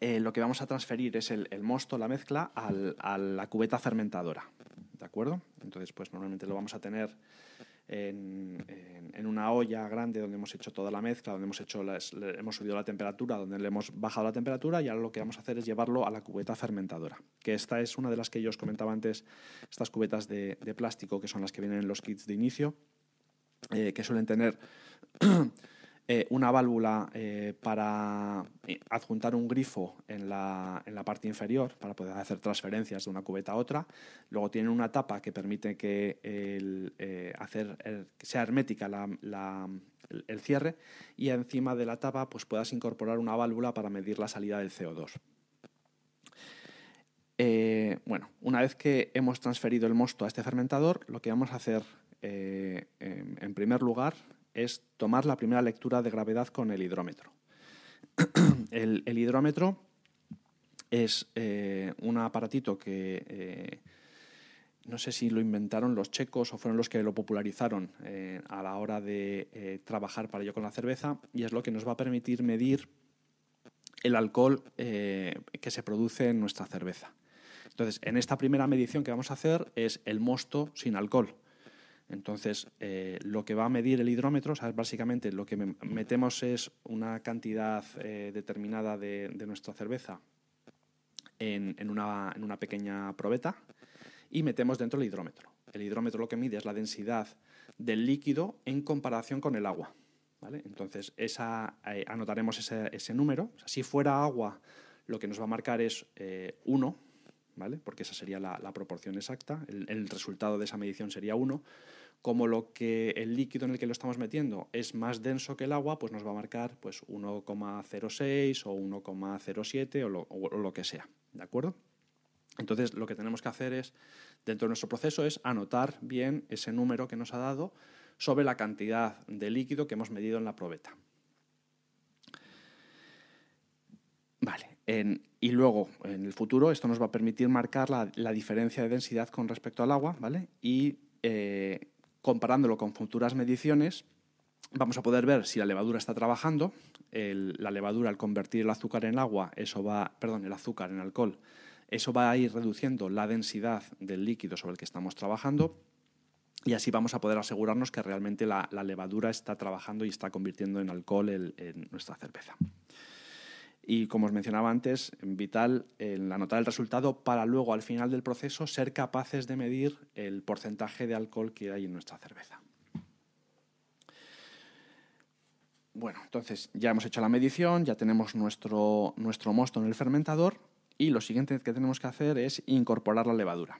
Speaker 1: eh, lo que vamos a transferir es el, mosto, la mezcla, a la cubeta fermentadora. ¿De acuerdo? Entonces, pues normalmente lo vamos a tener en, una olla grande donde hemos hecho toda la mezcla, donde hemos, hecho hemos subido la temperatura, donde le hemos bajado la temperatura y ahora lo que vamos a hacer es llevarlo a la cubeta fermentadora, que esta es una de las que yo os comentaba antes, estas cubetas de, plástico que son las que vienen en los kits de inicio, eh, que suelen tener Eh, una válvula eh, para eh, adjuntar un grifo en la, en la, parte inferior para poder hacer transferencias de una cubeta a otra. Luego tiene una tapa que permite que, hacer, sea hermética la, el cierre y encima de la tapa pues puedas incorporar una válvula para medir la salida del CO2. bueno, una vez que hemos transferido el mosto a este fermentador, lo que vamos a hacer en primer lugar es tomar la primera lectura de gravedad con el hidrómetro. el, hidrómetro es eh, un aparatito que eh, no sé si lo inventaron los checos o fueron los que lo popularizaron eh, a la hora de trabajar para ello con la cerveza y es lo que nos va a permitir medir el alcohol que se produce en nuestra cerveza. Entonces, en esta primera medición que vamos a hacer es el mosto sin alcohol. Entonces, eh, lo que va a medir el hidrómetro, básicamente lo que metemos es una cantidad eh, determinada de, nuestra cerveza en, una, pequeña probeta y metemos dentro el hidrómetro. El hidrómetro lo que mide es la densidad del líquido en comparación con el agua. Entonces, eh, anotaremos ese, número. si fuera agua, lo que nos va a marcar es 1, porque esa sería la, proporción exacta. El, resultado de esa medición sería 1 como lo que el líquido en el que lo estamos metiendo es más denso que el agua, pues nos va a marcar pues 1,06 o 1,07 o, o, lo que sea, ¿de acuerdo? Entonces lo que tenemos que hacer es, dentro de nuestro proceso, es anotar bien ese número que nos ha dado sobre la cantidad de líquido que hemos medido en la probeta. Vale, y luego en el futuro esto nos va a permitir marcar la, diferencia de densidad con respecto al agua, ¿vale? Y eh, comparándolo con futuras mediciones, vamos a poder ver si la levadura está trabajando. la levadura, al convertir el azúcar en agua, eso va, perdón, el azúcar en alcohol, eso va a ir reduciendo la densidad del líquido sobre el que estamos trabajando. Y así vamos a poder asegurarnos que realmente la, levadura está trabajando y está convirtiendo en alcohol en nuestra cerveza. Y como os mencionaba antes, vital el anotar el resultado para luego al final del proceso ser capaces de medir el porcentaje de alcohol que hay en nuestra cerveza. Bueno, entonces ya hemos hecho la medición, ya tenemos nuestro, nuestro mosto en el fermentador y lo siguiente que tenemos que hacer es incorporar la levadura.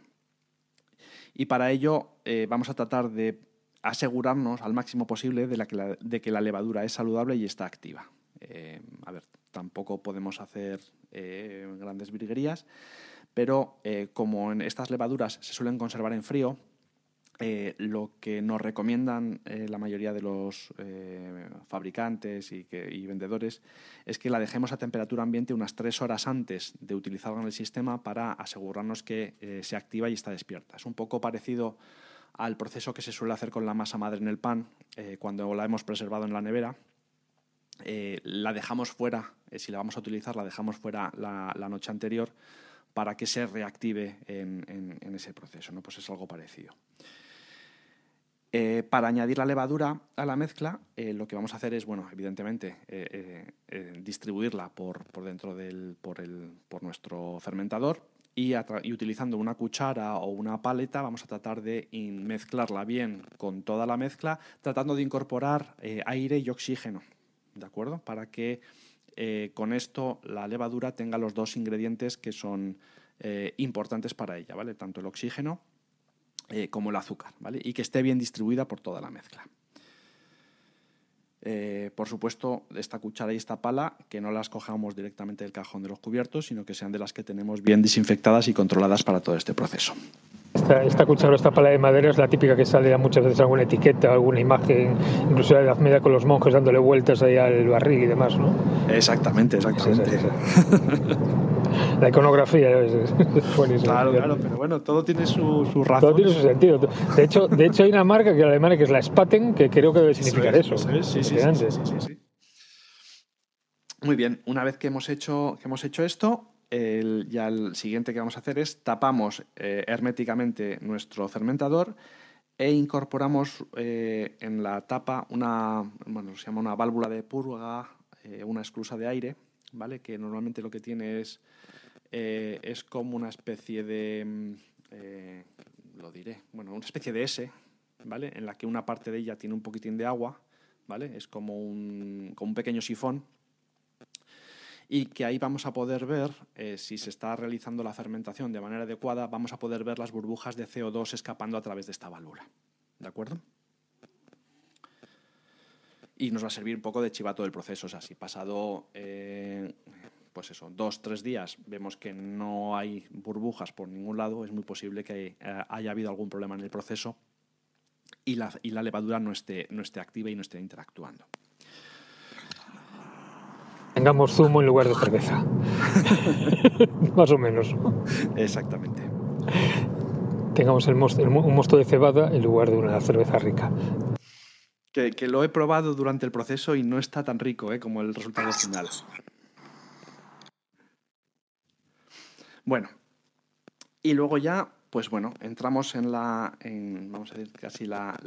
Speaker 1: Y para ello eh, vamos a tratar de asegurarnos al máximo posible de, de que la levadura es saludable y está activa. Eh, a ver, tampoco podemos hacer eh, grandes virguerías, pero eh, como en estas levaduras se suelen conservar en frío, lo que nos recomiendan la mayoría de los fabricantes y, vendedores es que la dejemos a temperatura ambiente unas tres horas antes de utilizarla en el sistema para asegurarnos que se activa y está despierta. Es un poco parecido al proceso que se suele hacer con la masa madre en el pan cuando la hemos preservado en la nevera eh, la dejamos fuera, eh, si la vamos a utilizar, la dejamos fuera la, noche anterior para que se reactive en, ese proceso. ¿no? Pues es algo parecido. Eh, para añadir la levadura a la mezcla, lo que vamos a hacer es, bueno, evidentemente, distribuirla por, dentro del, por, nuestro fermentador y, y, utilizando una cuchara o una paleta vamos a tratar de mezclarla bien con toda la mezcla, tratando de incorporar aire y oxígeno ¿de acuerdo? Para que eh, con esto la levadura tenga los dos ingredientes que son eh, importantes para ella, ¿vale? Tanto el oxígeno eh, como el azúcar, ¿vale? Y que esté bien distribuida por toda la mezcla. Por supuesto, esta cuchara y esta pala, que no las cojamos directamente del cajón de los cubiertos, sino que sean de las que tenemos bien desinfectadas y controladas para todo este proceso.
Speaker 2: Esta, esta cuchara, esta pala de madera es la típica que sale muchas veces alguna etiqueta, alguna imagen, incluso de la Edad Media con los monjes dándole vueltas ahí al barril y demás, ¿no?
Speaker 1: Exactamente, exactamente.
Speaker 2: la iconografía es,
Speaker 1: buenísima. Claro, claro, pero bueno, todo tiene su, su razón.
Speaker 2: Todo tiene su sentido. De hecho, de hecho hay una marca que es alemana que es la Spaten, que creo que debe significar eso.
Speaker 1: sí, sí, sí, sí, Muy bien, una vez que hemos hecho, que hemos hecho esto, el, ya el siguiente que vamos a hacer es tapamos eh, herméticamente nuestro fermentador e incorporamos eh, en la tapa una, bueno, se llama una válvula de purga, eh, una esclusa de aire, ¿vale? Que normalmente lo que tiene es, eh, como una especie de, mm, lo diré, bueno, una especie de S, ¿vale? En la que una parte de ella tiene un poquitín de agua, ¿vale? Es como un, un pequeño sifón y que ahí vamos a poder ver, si se está realizando la fermentación de manera adecuada, vamos a poder ver las burbujas de CO2 escapando a través de esta válvula. ¿De acuerdo? Y nos va a servir un poco de chivato del proceso. O sea, si pasado, eh, pues eso, dos, tres días vemos que no hay burbujas por ningún lado, es muy posible que eh, haya habido algún problema en el proceso y la, y la levadura no esté, no esté activa y no esté interactuando.
Speaker 2: Tengamos zumo en lugar de cerveza. Más o menos.
Speaker 1: Exactamente.
Speaker 2: Tengamos el un mosto de cebada en lugar de una cerveza rica.
Speaker 1: Que, lo he probado durante el proceso y no está tan rico ¿eh? como el resultado final. Bueno, y luego ya, pues bueno, entramos en la, vamos a decir, casi la,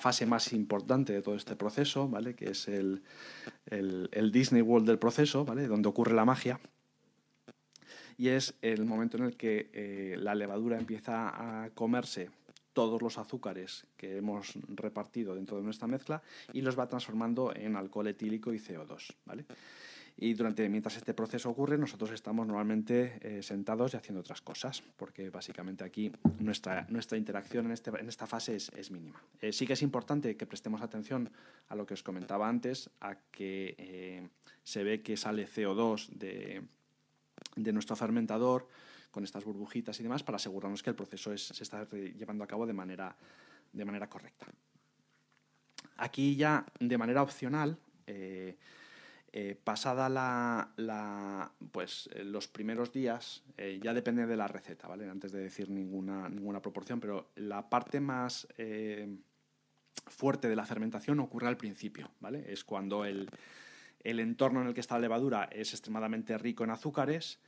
Speaker 1: fase más importante de todo este proceso, ¿vale? Que es el, Disney World del proceso, ¿vale? Donde ocurre la magia. Y es el momento en el que eh, la levadura empieza a comerse todos los azúcares que hemos repartido dentro de nuestra mezcla y los va transformando en alcohol etílico y CO2. ¿vale? Y durante, mientras este proceso ocurre, nosotros estamos normalmente eh, sentados y haciendo otras cosas, porque básicamente aquí nuestra, nuestra interacción en, este, en esta fase es, mínima. Eh, sí que es importante que prestemos atención a lo que os comentaba antes, a que eh, se ve que sale CO2 de, de nuestro fermentador, con estas burbujitas y demás para asegurarnos que el proceso se está llevando a cabo de manera, de manera correcta. Aquí ya de manera opcional, eh, eh, pasada la, pues, eh, los primeros días, ya depende de la receta, ¿vale? Antes de decir ninguna, ninguna proporción, pero la parte más fuerte de la fermentación ocurre al principio, ¿vale? Es cuando el, el entorno en el que está la levadura es extremadamente rico en azúcares,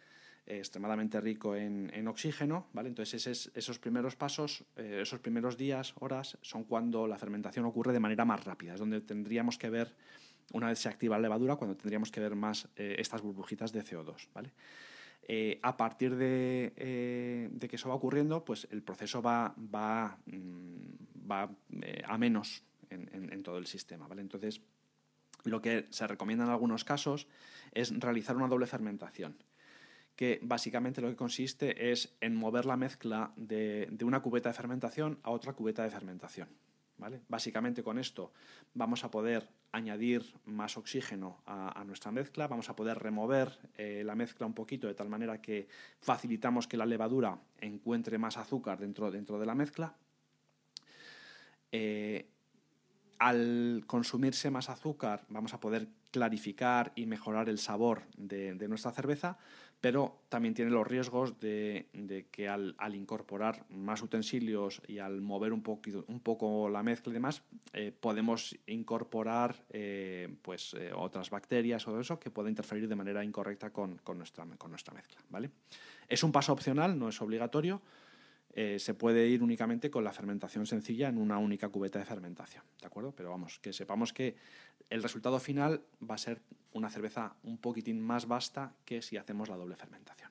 Speaker 1: extremadamente rico en, oxígeno, ¿vale? Entonces esos primeros pasos, eh, esos primeros días, horas, son cuando la fermentación ocurre de manera más rápida, es donde tendríamos que ver, una vez se activa la levadura, cuando tendríamos que ver más eh, estas burbujitas de CO2, ¿vale? Eh, a partir de, que eso va ocurriendo, pues el proceso va, mm, a menos en, en, todo el sistema, ¿vale? Entonces, lo que se recomienda en algunos casos es realizar una doble fermentación que básicamente lo que consiste es en mover la mezcla de, una cubeta de fermentación a otra cubeta de fermentación. ¿vale? Básicamente con esto vamos a poder añadir más oxígeno a, nuestra mezcla, vamos a poder remover eh, la mezcla un poquito de tal manera que facilitamos que la levadura encuentre más azúcar dentro, dentro de la mezcla. Eh, al consumirse más azúcar vamos a poder clarificar y mejorar el sabor de nuestra cerveza, pero también tiene los riesgos de, que al, incorporar más utensilios y al mover un, un poco la mezcla y demás, eh, podemos incorporar eh, pues, eh, otras bacterias o eso que puede interferir de manera incorrecta con, nuestra, con nuestra mezcla. ¿vale? Es un paso opcional, no es obligatorio. Se puede ir únicamente con la fermentación sencilla en una única cubeta de fermentación, ¿de acuerdo? Pero vamos, que sepamos que el resultado final va a ser una cerveza un poquitín más vasta que si hacemos la doble fermentación.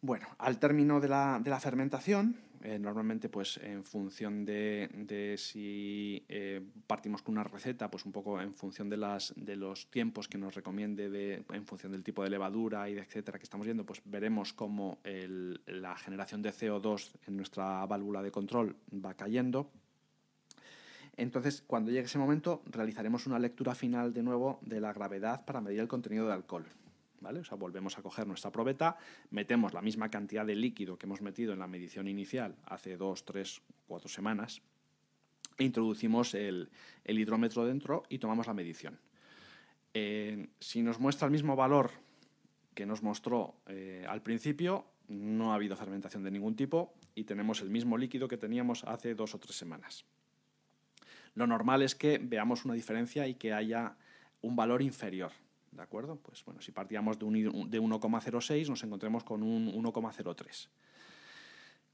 Speaker 1: Bueno, al término de la, fermentación, eh, normalmente pues en función de, si eh, partimos con una receta, pues un poco en función de, las, de los tiempos que nos recomiende, en función del tipo de levadura y de etcétera que estamos viendo, pues veremos cómo la generación de CO2 en nuestra válvula de control va cayendo entonces, cuando llegue ese momento, realizaremos una lectura final de nuevo de la gravedad para medir el contenido de alcohol. O volvemos a coger nuestra probeta, metemos la misma cantidad de líquido que hemos metido en la medición inicial hace dos, tres, cuatro semanas, e introducimos el, hidrómetro dentro y tomamos la medición. Eh, si nos muestra el mismo valor que nos mostró eh, al principio, no ha habido fermentación de ningún tipo y tenemos el mismo líquido que teníamos hace dos o tres semanas. Lo normal es que veamos una diferencia y que haya un valor inferior. ¿De acuerdo? Pues bueno, si partíamos de, 1,06 nos encontremos con un 1,03.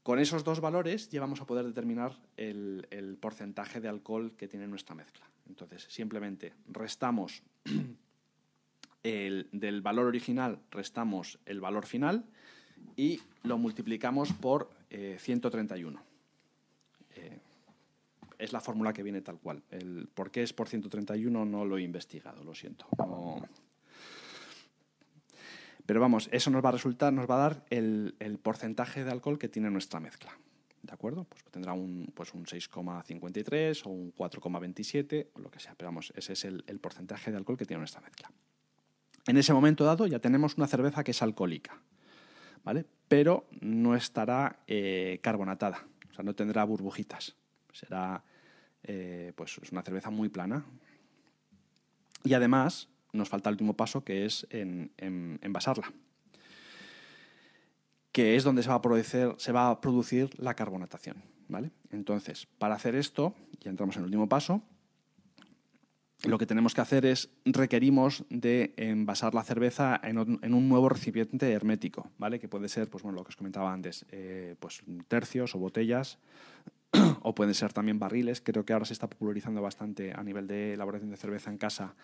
Speaker 1: Con esos dos valores ya vamos a poder determinar el, el porcentaje de alcohol que tiene nuestra mezcla. Entonces, simplemente restamos el, del valor original, restamos el valor final y lo multiplicamos por 131. Eh, es la fórmula que viene tal cual. El por qué es por 131 no lo he investigado, lo siento. Pero vamos, eso nos va a resultar, nos va a dar el, porcentaje de alcohol que tiene nuestra mezcla. ¿De acuerdo? Pues tendrá un, pues un 6,53 o un 4,27 o lo que sea. Pero vamos, ese es el, porcentaje de alcohol que tiene nuestra mezcla. En ese momento dado ya tenemos una cerveza que es alcohólica, ¿vale? Pero no estará eh, carbonatada, o sea, no tendrá burbujitas. Será eh, pues es una cerveza muy plana. Y además nos falta el último paso que es en, envasarla, que es donde se va, a producir, se va a producir la carbonatación. ¿vale? Entonces, para hacer esto, ya entramos en el último paso, lo que tenemos que hacer es requerimos de envasar la cerveza en un, nuevo recipiente hermético, ¿vale? Que puede ser, pues bueno, lo que os comentaba antes, eh, pues tercios o botellas o pueden ser también barriles. Creo que ahora se está popularizando bastante a nivel de elaboración de cerveza en casa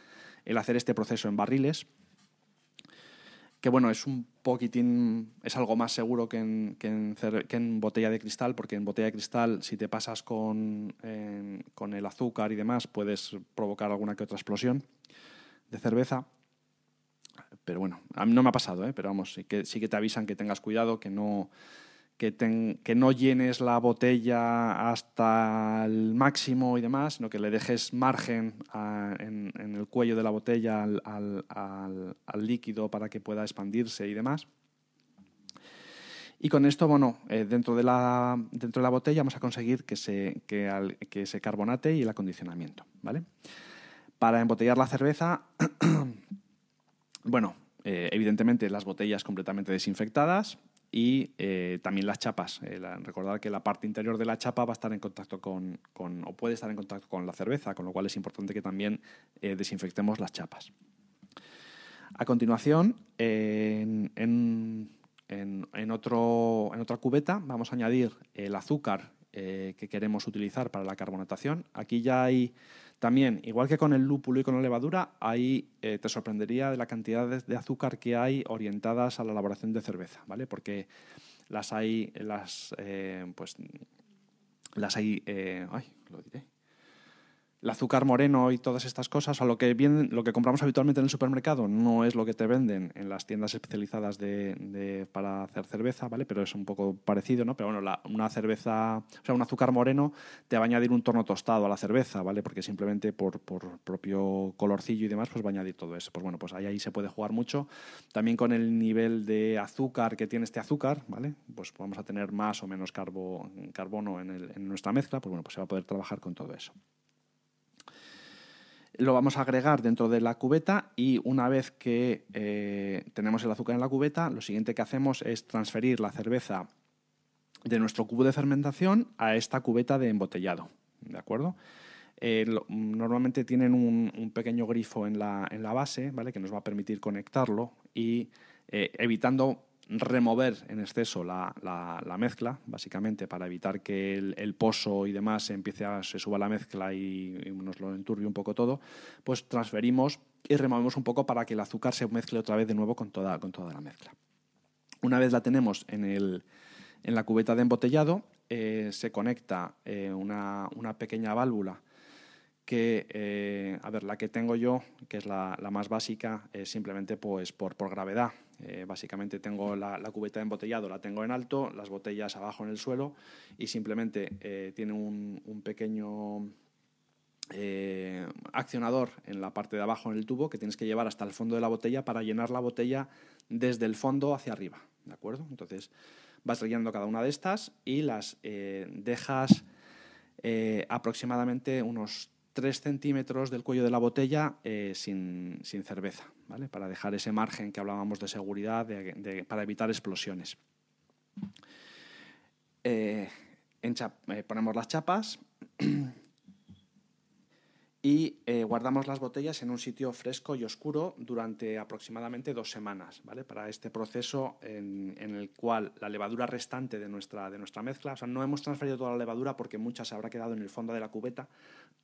Speaker 1: el hacer este proceso en barriles. Que bueno, es un poquitín, es algo más seguro que en, botella de cristal, porque en botella de cristal, si te pasas con, con el azúcar y demás, puedes provocar alguna que otra explosión de cerveza. Pero bueno, a mí no me ha pasado, ¿eh? pero vamos, sí que, sí que te avisan que tengas cuidado, que no, que, no llenes la botella hasta el máximo y demás, sino que le dejes margen en, el cuello de la botella al, líquido para que pueda expandirse y demás. Y con esto, bueno, eh, dentro, de la, dentro de la botella vamos a conseguir que se, que, se carbonate y el acondicionamiento, ¿vale? Para embotellar la cerveza, bueno, eh, evidentemente las botellas completamente desinfectadas, y eh, también las chapas. Eh, recordar que la parte interior de la chapa va a estar en contacto con, o puede estar en contacto con la cerveza, con lo cual es importante que también eh, desinfectemos las chapas. A continuación, en, en, otro, en otra cubeta vamos a añadir el azúcar que queremos utilizar para la carbonatación. Aquí ya hay también, igual que con el lúpulo y con la levadura, ahí eh, te sorprendería de la cantidad de, azúcar que hay orientadas a la elaboración de cerveza, ¿vale? Porque las hay, las, eh, pues, las hay, eh, ay, lo diré, el azúcar moreno y todas estas cosas, a lo que lo que compramos habitualmente en el supermercado no es lo que te venden en las tiendas especializadas de, para hacer cerveza, ¿vale? Pero es un poco parecido, ¿no? Pero bueno, una cerveza, o sea, un azúcar moreno te va a añadir un tono tostado a la cerveza, ¿vale? Porque simplemente por, por propio colorcillo y demás, pues va a añadir todo eso. Pues bueno, pues ahí, ahí se puede jugar mucho. También con el nivel de azúcar que tiene este azúcar, ¿vale? Pues vamos a tener más o menos carbo, carbono en, el, en nuestra mezcla, pues bueno, pues se va a poder trabajar con todo eso lo vamos a agregar dentro de la cubeta y una vez que eh, tenemos el azúcar en la cubeta, lo siguiente que hacemos es transferir la cerveza de nuestro cubo de fermentación a esta cubeta de embotellado. ¿De acuerdo? Eh, normalmente tienen un, pequeño grifo en la, en la, base, ¿vale? Que nos va a permitir conectarlo y eh, evitando remover en exceso la, la, mezcla, básicamente para evitar que el, pozo y demás se empiece a, se suba la mezcla y, nos lo enturbie un poco todo, pues transferimos y removemos un poco para que el azúcar se mezcle otra vez de nuevo con toda, con toda la mezcla. Una vez la tenemos en, el, en la cubeta de embotellado, eh, se conecta eh, una, una, pequeña válvula que, eh, a ver, la que tengo yo, que es la, la más básica, es simplemente pues, por, por gravedad. Eh, básicamente tengo la, cubeta de embotellado, la tengo en alto, las botellas abajo en el suelo y simplemente eh, tiene un, pequeño eh, accionador en la parte de abajo en el tubo que tienes que llevar hasta el fondo de la botella para llenar la botella desde el fondo hacia arriba. ¿De acuerdo? Entonces vas llenando cada una de estas y las dejas aproximadamente unos 3 centímetros del cuello de la botella sin, sin cerveza. Para dejar ese margen que hablábamos de seguridad, para evitar explosiones. Eh, eh, ponemos las chapas y eh, guardamos las botellas en un sitio fresco y oscuro durante aproximadamente dos semanas, ¿vale? Para este proceso en, el cual la levadura restante de nuestra, de nuestra mezcla, o sea, no hemos transferido toda la levadura porque mucha se habrá quedado en el fondo de la cubeta,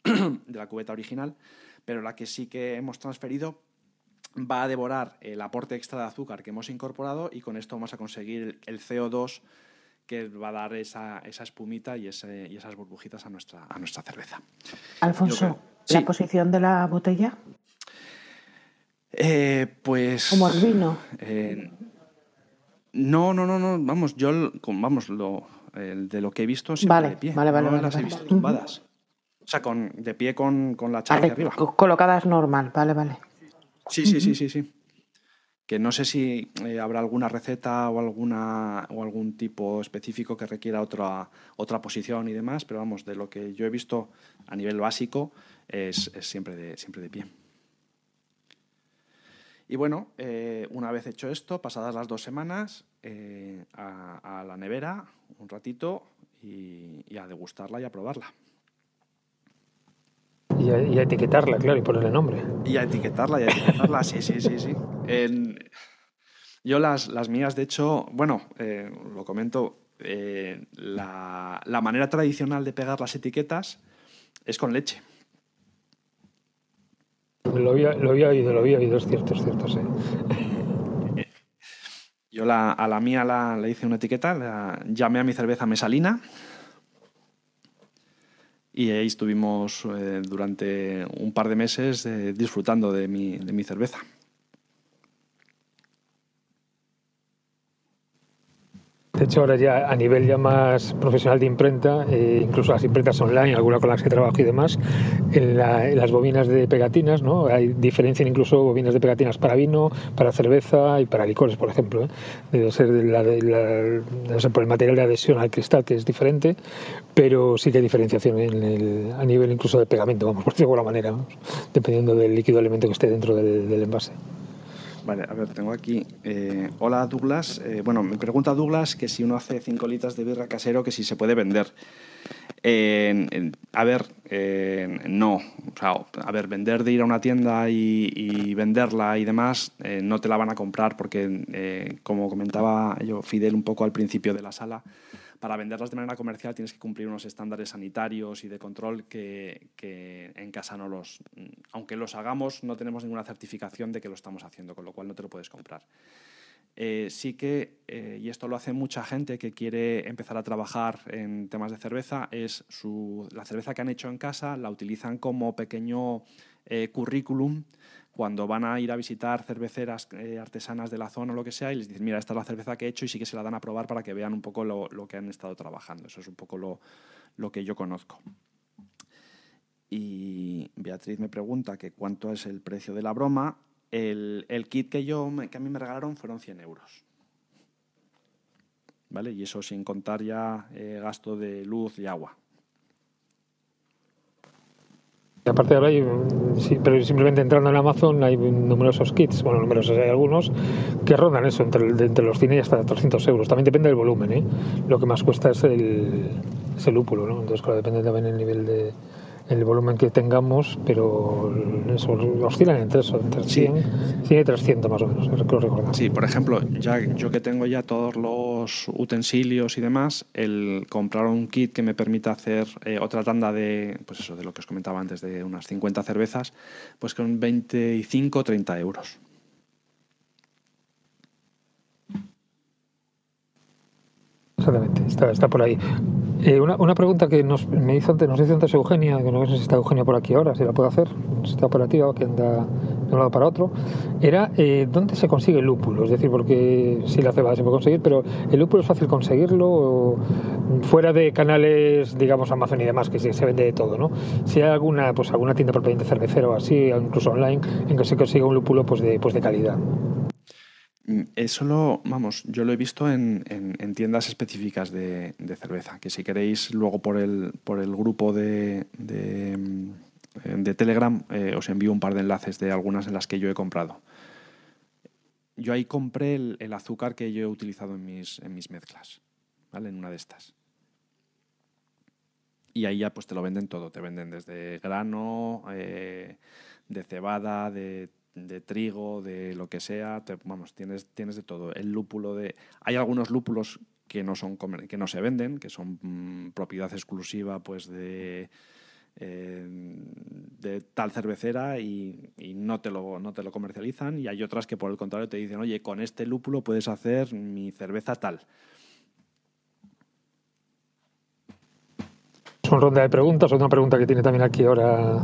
Speaker 1: de la cubeta original, pero la que sí que hemos transferido va a devorar el aporte extra de azúcar que hemos incorporado y con esto vamos a conseguir el CO2 que va a dar esa, esa espumita y, ese, y, esas burbujitas a nuestra, a nuestra cerveza.
Speaker 3: Alfonso, ¿la posición de la botella?
Speaker 1: Eh, pues...
Speaker 3: Como el vino.
Speaker 1: Eh, no, no, no, no, vamos, yo, vamos, lo, de lo que he visto siempre
Speaker 3: vale,
Speaker 1: de pie.
Speaker 3: Vale, vale,
Speaker 1: no
Speaker 3: las
Speaker 1: he visto tumbadas. O sea, con, de pie con, con la chapa arriba.
Speaker 3: Colocadas normal, vale, vale.
Speaker 1: Sí, sí, sí, sí, sí que no sé si eh, habrá alguna receta o alguna o algún tipo específico que requiera otra otra posición y demás, pero vamos, de lo que yo he visto a nivel básico es, siempre de siempre de pie. Y bueno, eh, una vez hecho esto, pasadas las dos semanas, eh, a, la nevera un ratito y a degustarla y a probarla.
Speaker 2: Y a, etiquetarla, claro, y ponerle nombre.
Speaker 1: Y a etiquetarla, y a etiquetarla, sí, sí, sí, sí. yo las, las mías, de hecho, bueno, eh, lo comento, eh, la, la, manera tradicional de pegar las etiquetas es con leche.
Speaker 2: Lo había, lo había oído, lo había oído, es cierto, es cierto, sí.
Speaker 1: Yo la, a la mía la, le hice una etiqueta, la, llamé a mi cerveza mesalina y ahí estuvimos eh, durante un par de meses eh, disfrutando de mi, de mi cerveza.
Speaker 2: De hecho, ahora ya a nivel ya más profesional de imprenta, eh, incluso las imprentas online, algunas con las que trabajo y demás, en, las bobinas de pegatinas, ¿no? Hay diferencia incluso bobinas de pegatinas para vino, para cerveza y para licores, por ejemplo. ¿eh? Debe ser, por el material de adhesión al cristal, que es diferente, pero sí que hay diferenciación a nivel incluso de pegamento, vamos, por decirlo de alguna manera, dependiendo del líquido elemento que esté dentro del envase.
Speaker 1: Vale, a ver, tengo aquí. Eh, hola Douglas. Eh, bueno, me pregunta Douglas que si uno hace 5 litros de birra casero, que si se puede vender. a ver, no. O sea, a ver, vender de ir a una tienda y, venderla y demás, eh, no te la van a comprar porque, como comentaba yo, Fidel, un poco al principio de la sala, para venderlas de manera comercial tienes que cumplir unos estándares sanitarios y de control que, en casa no los... Aunque los hagamos, no tenemos ninguna certificación de que lo estamos haciendo, con lo cual no te lo puedes comprar. Eh, sí que, eh, y esto lo hace mucha gente que quiere empezar a trabajar en temas de cerveza, es su, la cerveza que han hecho en casa, la utilizan como pequeño eh, currículum cuando van a ir a visitar cerveceras eh, artesanas de la zona o lo que sea y les dicen, mira, esta es la cerveza que he hecho y sí que se la dan a probar para que vean un poco lo, que han estado trabajando. Eso es un poco lo, que yo conozco. Y Beatriz me pregunta que cuánto es el precio de la broma. El, kit que, yo, que a mí me regalaron fueron 100 euros. ¿Vale? Y eso sin contar ya eh, gasto de luz y agua.
Speaker 2: Aparte ahora, hay, pero simplemente entrando en Amazon hay numerosos kits, bueno, numerosos hay algunos que rondan eso, entre, entre los 100 y hasta 300 euros. También depende del volumen, ¿eh? Lo que más cuesta es el, es el lúpulo, ¿no? Entonces, claro, depende también del nivel de, el volumen que tengamos, pero eso, oscilan entre eso, entre 100, y 300 más o menos, creo recordar.
Speaker 1: Sí, por ejemplo, ya, yo que tengo ya todos los utensilios y demás, el comprar un kit que me permita hacer eh, otra tanda de, pues eso, de lo que os comentaba antes, de unas 50 cervezas, pues con 25 o 30 euros.
Speaker 2: Exactamente, está, está por ahí. Eh, una, una, pregunta que nos, me hizo antes, nos hizo antes Eugenia, que no sé si está Eugenia por aquí ahora, si la puede hacer, si está operativa, que anda de un lado para otro, era eh, dónde se consigue el lúpulo. Es decir, porque si la cebada se puede conseguir, pero el lúpulo es fácil conseguirlo fuera de canales, digamos, Amazon y demás, que se, vende de todo, ¿no? Si hay alguna, pues alguna tienda propiamente cervecera o así, incluso online, en que se consiga un lúpulo pues de, pues de calidad.
Speaker 1: Mm, eso lo, vamos, yo lo he visto en, tiendas específicas de, cerveza, que si queréis luego por el, por el grupo de, de, mm, Telegram eh, os envío un par de enlaces de algunas en las que yo he comprado. Yo ahí compré el, azúcar que yo he utilizado en mis, en mis mezclas, ¿vale? En una de estas. y ahí ya pues te lo venden todo, te venden desde grano, eh, de cebada, de, trigo, de lo que sea, vamos, tienes, tienes de todo. El lúpulo de... Hay algunos lúpulos que no, son, que no se venden, que son mm, propiedad exclusiva pues de de tal cervecera y, no, te lo, no te lo comercializan y hay otras que por el contrario te dicen, oye, con este lúpulo puedes hacer mi cerveza tal.
Speaker 2: Son ronda de preguntas. Otra pregunta que tiene también aquí ahora,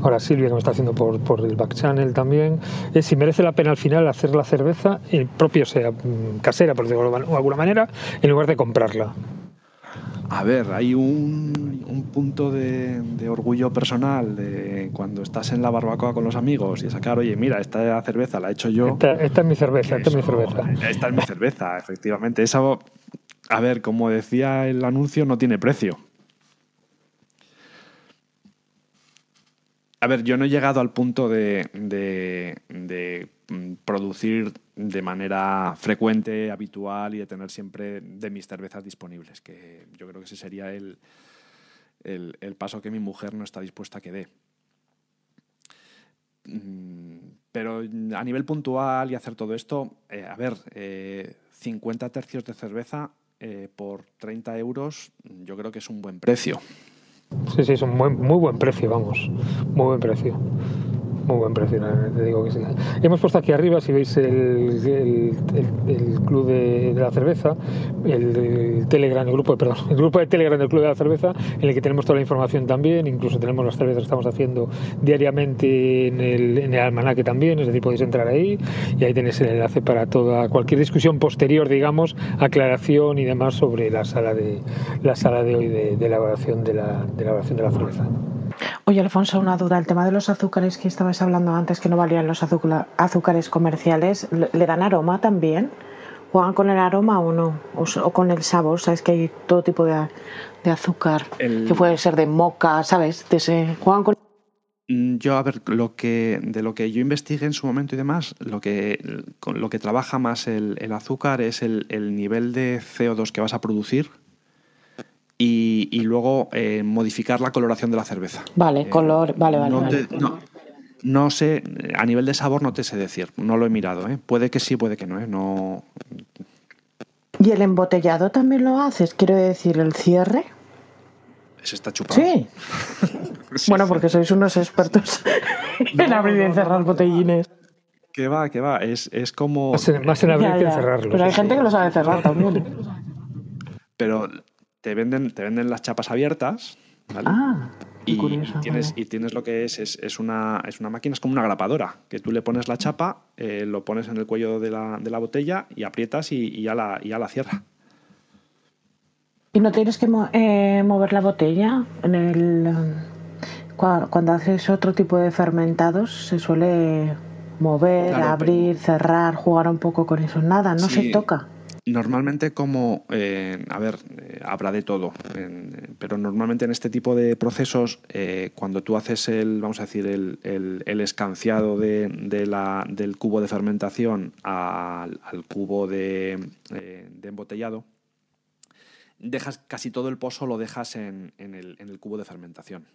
Speaker 2: ahora Silvia, que me está haciendo por, por el back channel también, es si merece la pena al final hacer la cerveza, el propio sea mm, casera, por decirlo de alguna manera, en lugar de comprarla.
Speaker 1: A ver, hay un, punto de, orgullo personal de cuando estás en la barbacoa con los amigos y sacar, oye, mira, esta cerveza la he hecho yo.
Speaker 2: Esta, es mi cerveza, esta es mi cerveza.
Speaker 1: Esta es mi cerveza, efectivamente. Eso, a ver, como decía el anuncio, no tiene precio. A ver, yo no he llegado al punto de, mm, producir de manera frecuente, habitual y de tener siempre de mis cervezas disponibles, que yo creo que ese sería el, el, paso que mi mujer no está dispuesta a que dé. Mm, pero a nivel puntual y hacer todo esto, eh, a ver, 50 eh, tercios de cerveza eh, por 30 euros, yo creo que es un buen precio.
Speaker 2: Sí, sí, es un muy buen precio, vamos. Muy buen precio. Muy buen precio, te digo que sí. Hemos puesto aquí arriba, si veis el, el, club de, la cerveza, el, Telegram, el grupo, perdón, el grupo de Telegram del club de la cerveza, en el que tenemos toda la información también, incluso tenemos las cervezas que estamos haciendo diariamente en el, en el almanaque también, es decir, podéis entrar ahí y ahí tenéis el enlace para toda cualquier discusión posterior, digamos, aclaración y demás sobre la sala de la sala de hoy de, elaboración de la, de elaboración de la cerveza.
Speaker 3: Oye, Alfonso, una duda. El tema de los azúcares que estabas hablando antes, que no valían los azúcares comerciales, ¿le dan aroma también? ¿Juegan con el aroma o no? ¿O, con el sabor? ¿Sabes que hay todo tipo de, azúcar? Que puede ser de moca, ¿sabes? ¿Juegan con
Speaker 1: mm, yo, a ver, lo que, de lo que yo investigué en su momento y demás, lo que, con lo que trabaja más el, azúcar es el, el, nivel de CO2 que vas a producir y, luego eh, modificar la coloración de la cerveza.
Speaker 3: Vale, eh, color, vale, vale.
Speaker 1: No, sé, a nivel de sabor no te sé decir, no lo he mirado, ¿eh? puede que sí, puede que no, ¿eh? no.
Speaker 3: ¿Y el embotellado también lo haces? Quiero decir, el cierre.
Speaker 1: Ese está chupado.
Speaker 3: Sí. bueno, porque sois unos expertos en abrir y cerrar botellines.
Speaker 1: Que va, que va, es, es como...
Speaker 2: Más en, abrir que en cerrarlos.
Speaker 3: Pero hay gente que lo sabe cerrar también.
Speaker 1: Pero te venden, te venden las chapas abiertas, ¿vale?
Speaker 3: Ah,
Speaker 1: y, tienes, y tienes lo que es, es, una, es una máquina, es como una grapadora, que tú le pones la chapa, eh, lo pones en el cuello de la, de la botella y aprietas y, ya la, y ya la cierra.
Speaker 3: ¿Y no tienes que eh, mover la botella? En el, cuando, haces otro tipo de fermentados se suele mover, abrir, cerrar, jugar un poco con eso. Nada, no se toca.
Speaker 1: Normalmente como, eh, a ver, eh, habrá de todo, pero normalmente en este tipo de procesos, eh, cuando tú haces el, vamos a decir, el, el, escanciado de, la, del cubo de fermentación al, cubo de, embotellado, dejas casi todo el pozo lo dejas en, en, el, en el cubo de fermentación.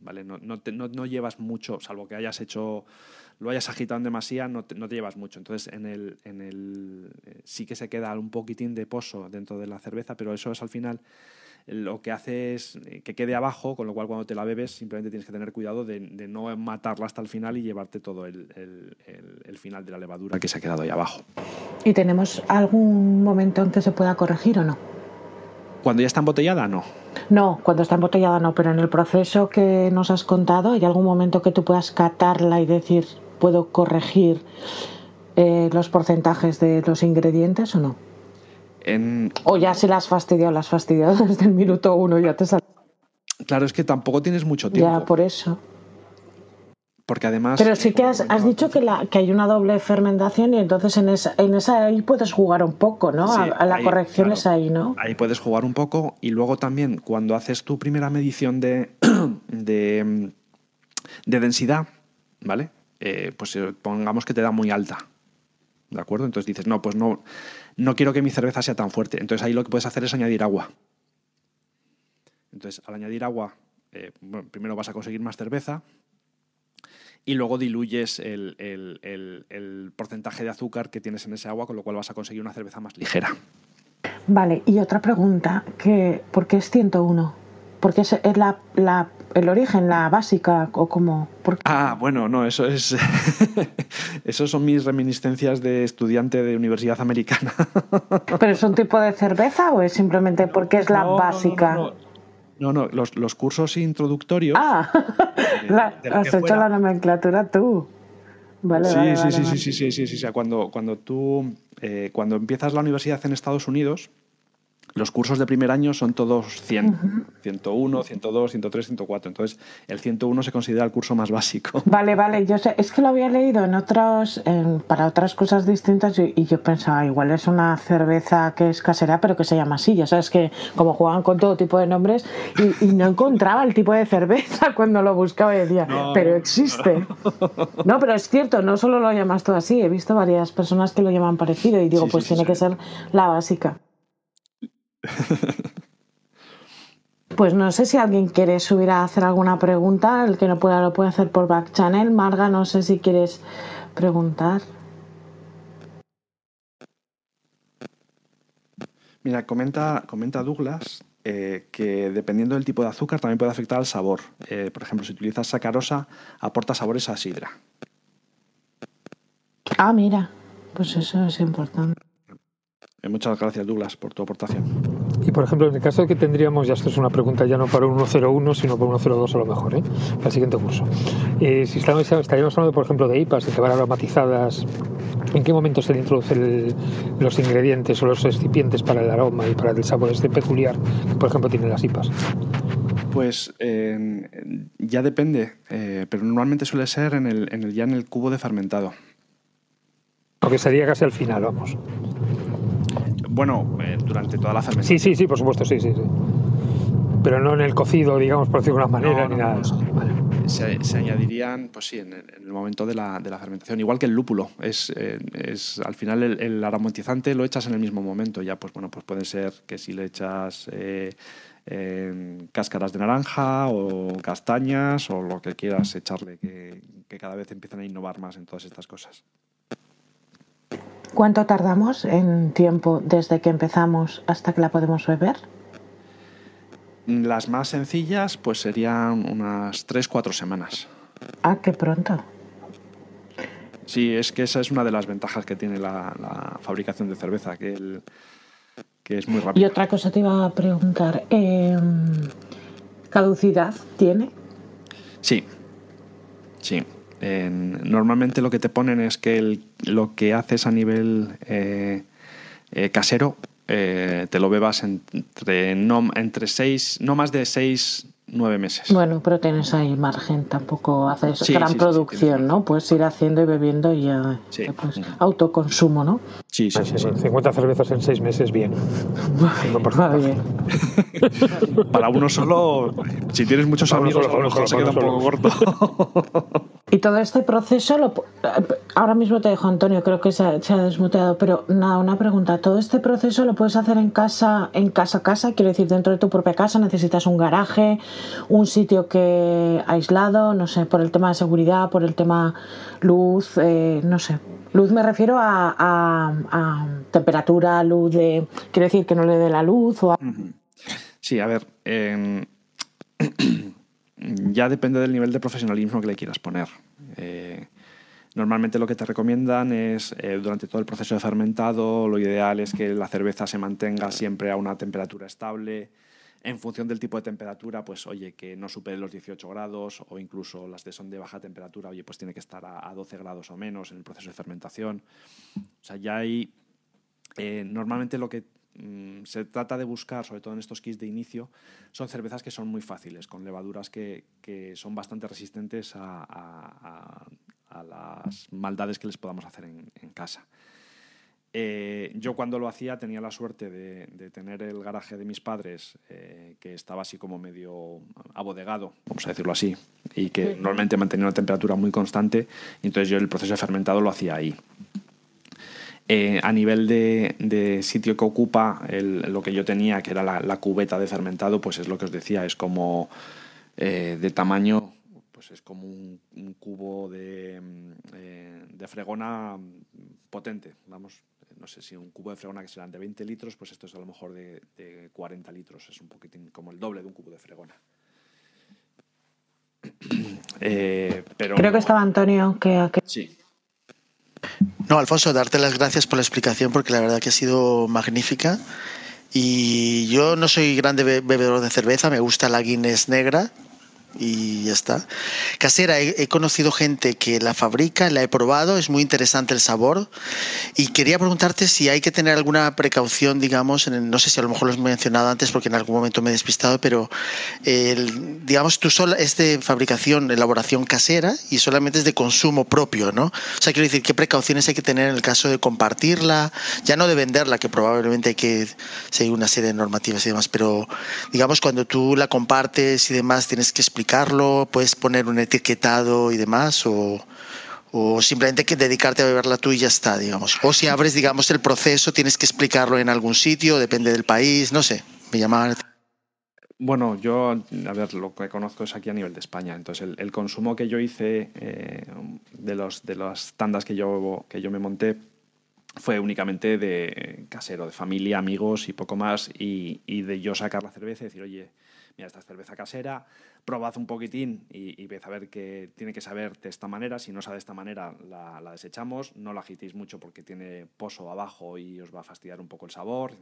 Speaker 1: ¿Vale? No, no, no llevas mucho, salvo que hayas hecho lo hayas agitado demasiado, no te, no te llevas mucho. Entonces, en el, en el, eh, sí que se queda un poquitín de pozo dentro de la cerveza, pero eso es al final lo que hace es eh, que quede abajo, con lo cual cuando te la bebes simplemente tienes que tener cuidado de, no matarla hasta el final y llevarte todo el, el, final de la levadura que se ha quedado ahí abajo.
Speaker 3: ¿Y tenemos algún momento en que se pueda corregir o no?
Speaker 1: Cuando ya está embotellada, no.
Speaker 3: No, cuando está embotellada no, pero en el proceso que nos has contado, ¿hay algún momento que tú puedas catarla y decir, puedo corregir eh, los porcentajes de los ingredientes o no? O ya se las has fastidiado, las has fastidiado desde el minuto uno, ya te sale.
Speaker 1: Claro, es que tampoco tienes mucho tiempo.
Speaker 3: Ya, por eso.
Speaker 1: Porque además.
Speaker 3: Pero sí que has, dicho que, la, que hay una doble fermentación y entonces en esa, en esa ahí puedes jugar un poco, ¿no? a, la corrección es ahí, ¿no?
Speaker 1: Ahí puedes jugar un poco y luego también cuando haces tu primera medición de, de, de densidad, ¿vale? Eh, pues eh, pongamos que te da muy alta. ¿De acuerdo? Entonces dices, no, pues no, no quiero que mi cerveza sea tan fuerte. Entonces ahí lo que puedes hacer es añadir agua. Entonces, al añadir agua, eh, primero vas a conseguir más cerveza y luego diluyes el, el, porcentaje de azúcar que tienes en ese agua, con lo cual vas a conseguir una cerveza más ligera.
Speaker 3: Vale, y otra pregunta, que, ¿por qué es 101? Porque es, es la, la, el origen, la básica, o como.
Speaker 1: Ah, bueno, no, eso es. eso son mis reminiscencias de estudiante de universidad americana.
Speaker 3: ¿Pero es un tipo de cerveza o es simplemente porque es la básica?
Speaker 1: No, no, no, no, los, los cursos introductorios.
Speaker 3: Ah, de, la, de has hecho fuera. la nomenclatura tú. Vale,
Speaker 1: sí,
Speaker 3: vale,
Speaker 1: sí, vale, sí, sí, sí, sí, sí, sí, cuando, cuando tú, eh, cuando empiezas la universidad en Estados Unidos, los cursos de primer año son todos 100, 101, 102, 103, 104. Entonces, el 101 se considera el curso más básico.
Speaker 3: Vale, vale, yo sé, es que lo había leído en otros, para otras cosas distintas y, yo pensaba, igual es una cerveza que es casera, pero que se llama así. Ya sabes que como juegan con todo tipo de nombres y, no encontraba el tipo de cerveza cuando lo buscaba y decía, pero existe. No. pero es cierto, no solo lo llamas tú así, he visto varias personas que lo llaman parecido y digo, pues tiene que ser la básica. Pues no sé si alguien quiere subir a hacer alguna pregunta. El que no pueda lo puede hacer por back channel. Marga, no sé si quieres preguntar.
Speaker 1: Mira, comenta, comenta Douglas eh, que dependiendo del tipo de azúcar también puede afectar al sabor. Eh, por ejemplo, si utilizas sacarosa, aporta sabores a sidra.
Speaker 3: Ah, mira, pues eso es importante.
Speaker 1: Eh, muchas gracias, Douglas, por tu aportación.
Speaker 2: Y por ejemplo, en el caso de que tendríamos, ya esto es una pregunta ya no para un 101, sino para un 102 a lo mejor, ¿eh? para el siguiente curso. Eh, si estamos, estaríamos hablando, por ejemplo, de IPAs, de que van aromatizadas, ¿en qué momento se le introducen los ingredientes o los excipientes para el aroma y para el sabor este peculiar que, por ejemplo, tienen las IPAs?
Speaker 1: Pues ya depende, eh, pero normalmente suele ser en el, en el, ya en el cubo de fermentado.
Speaker 2: Aunque sería casi al final, vamos.
Speaker 1: Bueno, eh, durante toda la
Speaker 2: Sí,
Speaker 1: fermentación.
Speaker 2: sí, sí, por supuesto, sí, sí, sí. Pero no en el cocido, digamos, por decirlo de alguna manera, ni nada.
Speaker 1: Se, añadirían, pues sí, en el, momento de la, de la, fermentación. Igual que el lúpulo. Es, eh, es al final el, aromatizante lo echas en el mismo momento. Ya, pues bueno, pues puede ser que si le echas eh, cáscaras de naranja o castañas o lo que quieras echarle, que, que cada vez empiezan a innovar más en todas estas cosas.
Speaker 3: ¿Cuánto tardamos en tiempo desde que empezamos hasta que la podemos beber?
Speaker 1: Las más sencillas pues serían unas 3-4 semanas.
Speaker 3: Ah, qué pronto.
Speaker 1: Sí, es que esa es una de las ventajas que tiene la, fabricación de cerveza, que, que, es muy rápido.
Speaker 3: Y otra cosa te iba a preguntar, em, ¿caducidad tiene?
Speaker 1: Sí, sí normalmente lo que te ponen es que lo que haces a nivel eh, eh, casero eh, te lo bebas entre no, entre seis, no más de seis nueve meses.
Speaker 3: Bueno, pero tienes ahí margen, tampoco haces gran producción, ¿no? Puedes ir haciendo y bebiendo y ya, pues, autoconsumo, ¿no?
Speaker 1: Sí, sí, sí,
Speaker 2: 50 cervezas en seis meses, bien.
Speaker 3: bien.
Speaker 1: Para uno solo, si tienes muchos amigos, a lo mejor se queda un poco corto.
Speaker 3: y todo este proceso, lo, ahora mismo te dejo, Antonio, creo que se ha, se desmuteado, pero nada, una pregunta. ¿Todo este proceso lo puedes hacer en casa, en casa, casa? Quiero decir, dentro de tu propia casa, necesitas un garaje, un sitio que aislado, no sé, por el tema de seguridad, por el tema luz, eh, no sé. Luz me refiero a, temperatura, luz de... Quiero decir que no le dé la luz o
Speaker 1: Sí, a ver, em, ya depende del nivel de profesionalismo que le quieras poner. Eh, normalmente lo que te recomiendan es, eh, durante todo el proceso de fermentado, lo ideal es que la cerveza se mantenga siempre a una temperatura estable, en función del tipo de temperatura, pues oye, que no supere los 18 grados o incluso las de son de baja temperatura, oye, pues tiene que estar a, 12 grados o menos en el proceso de fermentación. O sea, ya hay... Eh, normalmente lo que mm, se trata de buscar, sobre todo en estos kits de inicio, son cervezas que son muy fáciles, con levaduras que, son bastante resistentes a, las maldades que les podamos hacer en casa. Eh, yo cuando lo hacía tenía la suerte de, tener el garaje de mis padres, eh, que estaba así como medio abodegado, vamos a decirlo así, y que normalmente mantenía una temperatura muy constante, y entonces yo el proceso de fermentado lo hacía ahí. Eh, a nivel de, sitio que ocupa, lo que yo tenía, que era la, cubeta de fermentado, pues es lo que os decía, es como eh, de tamaño, pues es como un, cubo de, eh, de, fregona potente, vamos, no sé si un cubo de fregona que serán de 20 litros, pues esto es a lo mejor de, de 40 litros, es un poquitín como el doble de un cubo de fregona.
Speaker 3: pero, Creo que estaba Antonio, que...
Speaker 1: Sí.
Speaker 4: No, Alfonso, darte las gracias por la explicación porque la verdad que ha sido magnífica. Y yo no soy grande bebedor de cerveza, me gusta la Guinness negra, y ya está. Casera, he, conocido gente que la fabrica, la he probado, es muy interesante el sabor y quería preguntarte si hay que tener alguna precaución, digamos, en no sé si a lo mejor lo has mencionado antes porque en algún momento me he despistado, pero el, digamos, tú sola es de fabricación, elaboración casera y solamente es de consumo propio, ¿no? O sea, quiero decir, ¿qué precauciones hay que tener en el caso de compartirla? Ya no de venderla, que probablemente hay que seguir una serie de normativas y demás, pero digamos, cuando tú la compartes y demás, tienes que explicar ¿Puedes poner un etiquetado y demás? ¿O, simplemente que dedicarte a beberla tú y ya está, digamos? O si abres, digamos, el proceso, tienes que explicarlo en algún sitio, depende del país, no sé. Me llama...
Speaker 1: Bueno, yo, a ver, lo que conozco es aquí a nivel de España. Entonces, el, consumo que yo hice eh, de, los, de las tandas que yo, que yo me monté fue únicamente de casero, de familia, amigos y poco más. Y, y de yo sacar la cerveza y decir, oye, mira, esta es cerveza casera, probad un poquitín y, y a ver que tiene que saber de esta manera. Si no sabe de esta manera, la, desechamos. No la agitéis mucho porque tiene pozo abajo y os va a fastidiar un poco el sabor.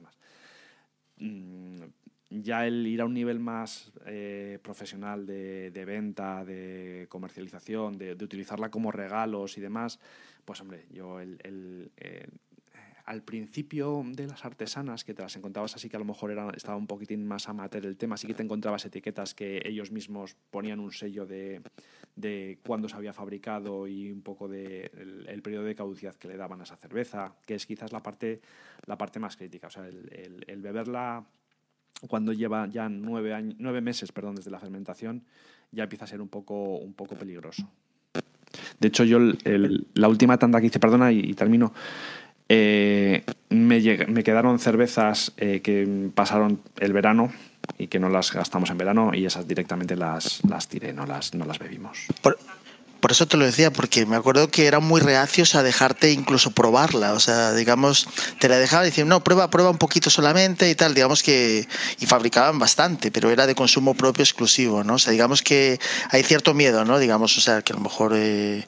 Speaker 1: Mm, ya el ir a un nivel más eh, profesional de, venta, de comercialización, de, utilizarla como regalos y demás, pues hombre, yo el, al principio de las artesanas, que te las encontrabas así que a lo mejor estaba un poquitín más amateur el tema, sí que te encontrabas etiquetas que ellos mismos ponían un sello de, de cuándo se había fabricado y un poco de el, periodo de caducidad que le daban a esa cerveza, que es quizás la parte, la parte más crítica. O sea, el, el, beberla cuando lleva ya nueve, años, nueve meses perdón, desde la fermentación, ya empieza a ser un poco, un poco peligroso. De hecho, yo la última tanda que hice, perdona, y termino, eh, me, quedaron cervezas eh, que pasaron el verano y que no las gastamos en verano y esas directamente las, las tiré, no las, no las bebimos.
Speaker 4: Por, por, eso te lo decía, porque me acuerdo que eran muy reacios a dejarte incluso probarla. O sea, digamos, te la dejaban y decían, no, prueba, prueba un poquito solamente y tal. Digamos que. Y fabricaban bastante, pero era de consumo propio exclusivo, ¿no? O sea, digamos que hay cierto miedo, ¿no? Digamos, o sea, que a lo mejor. Eh,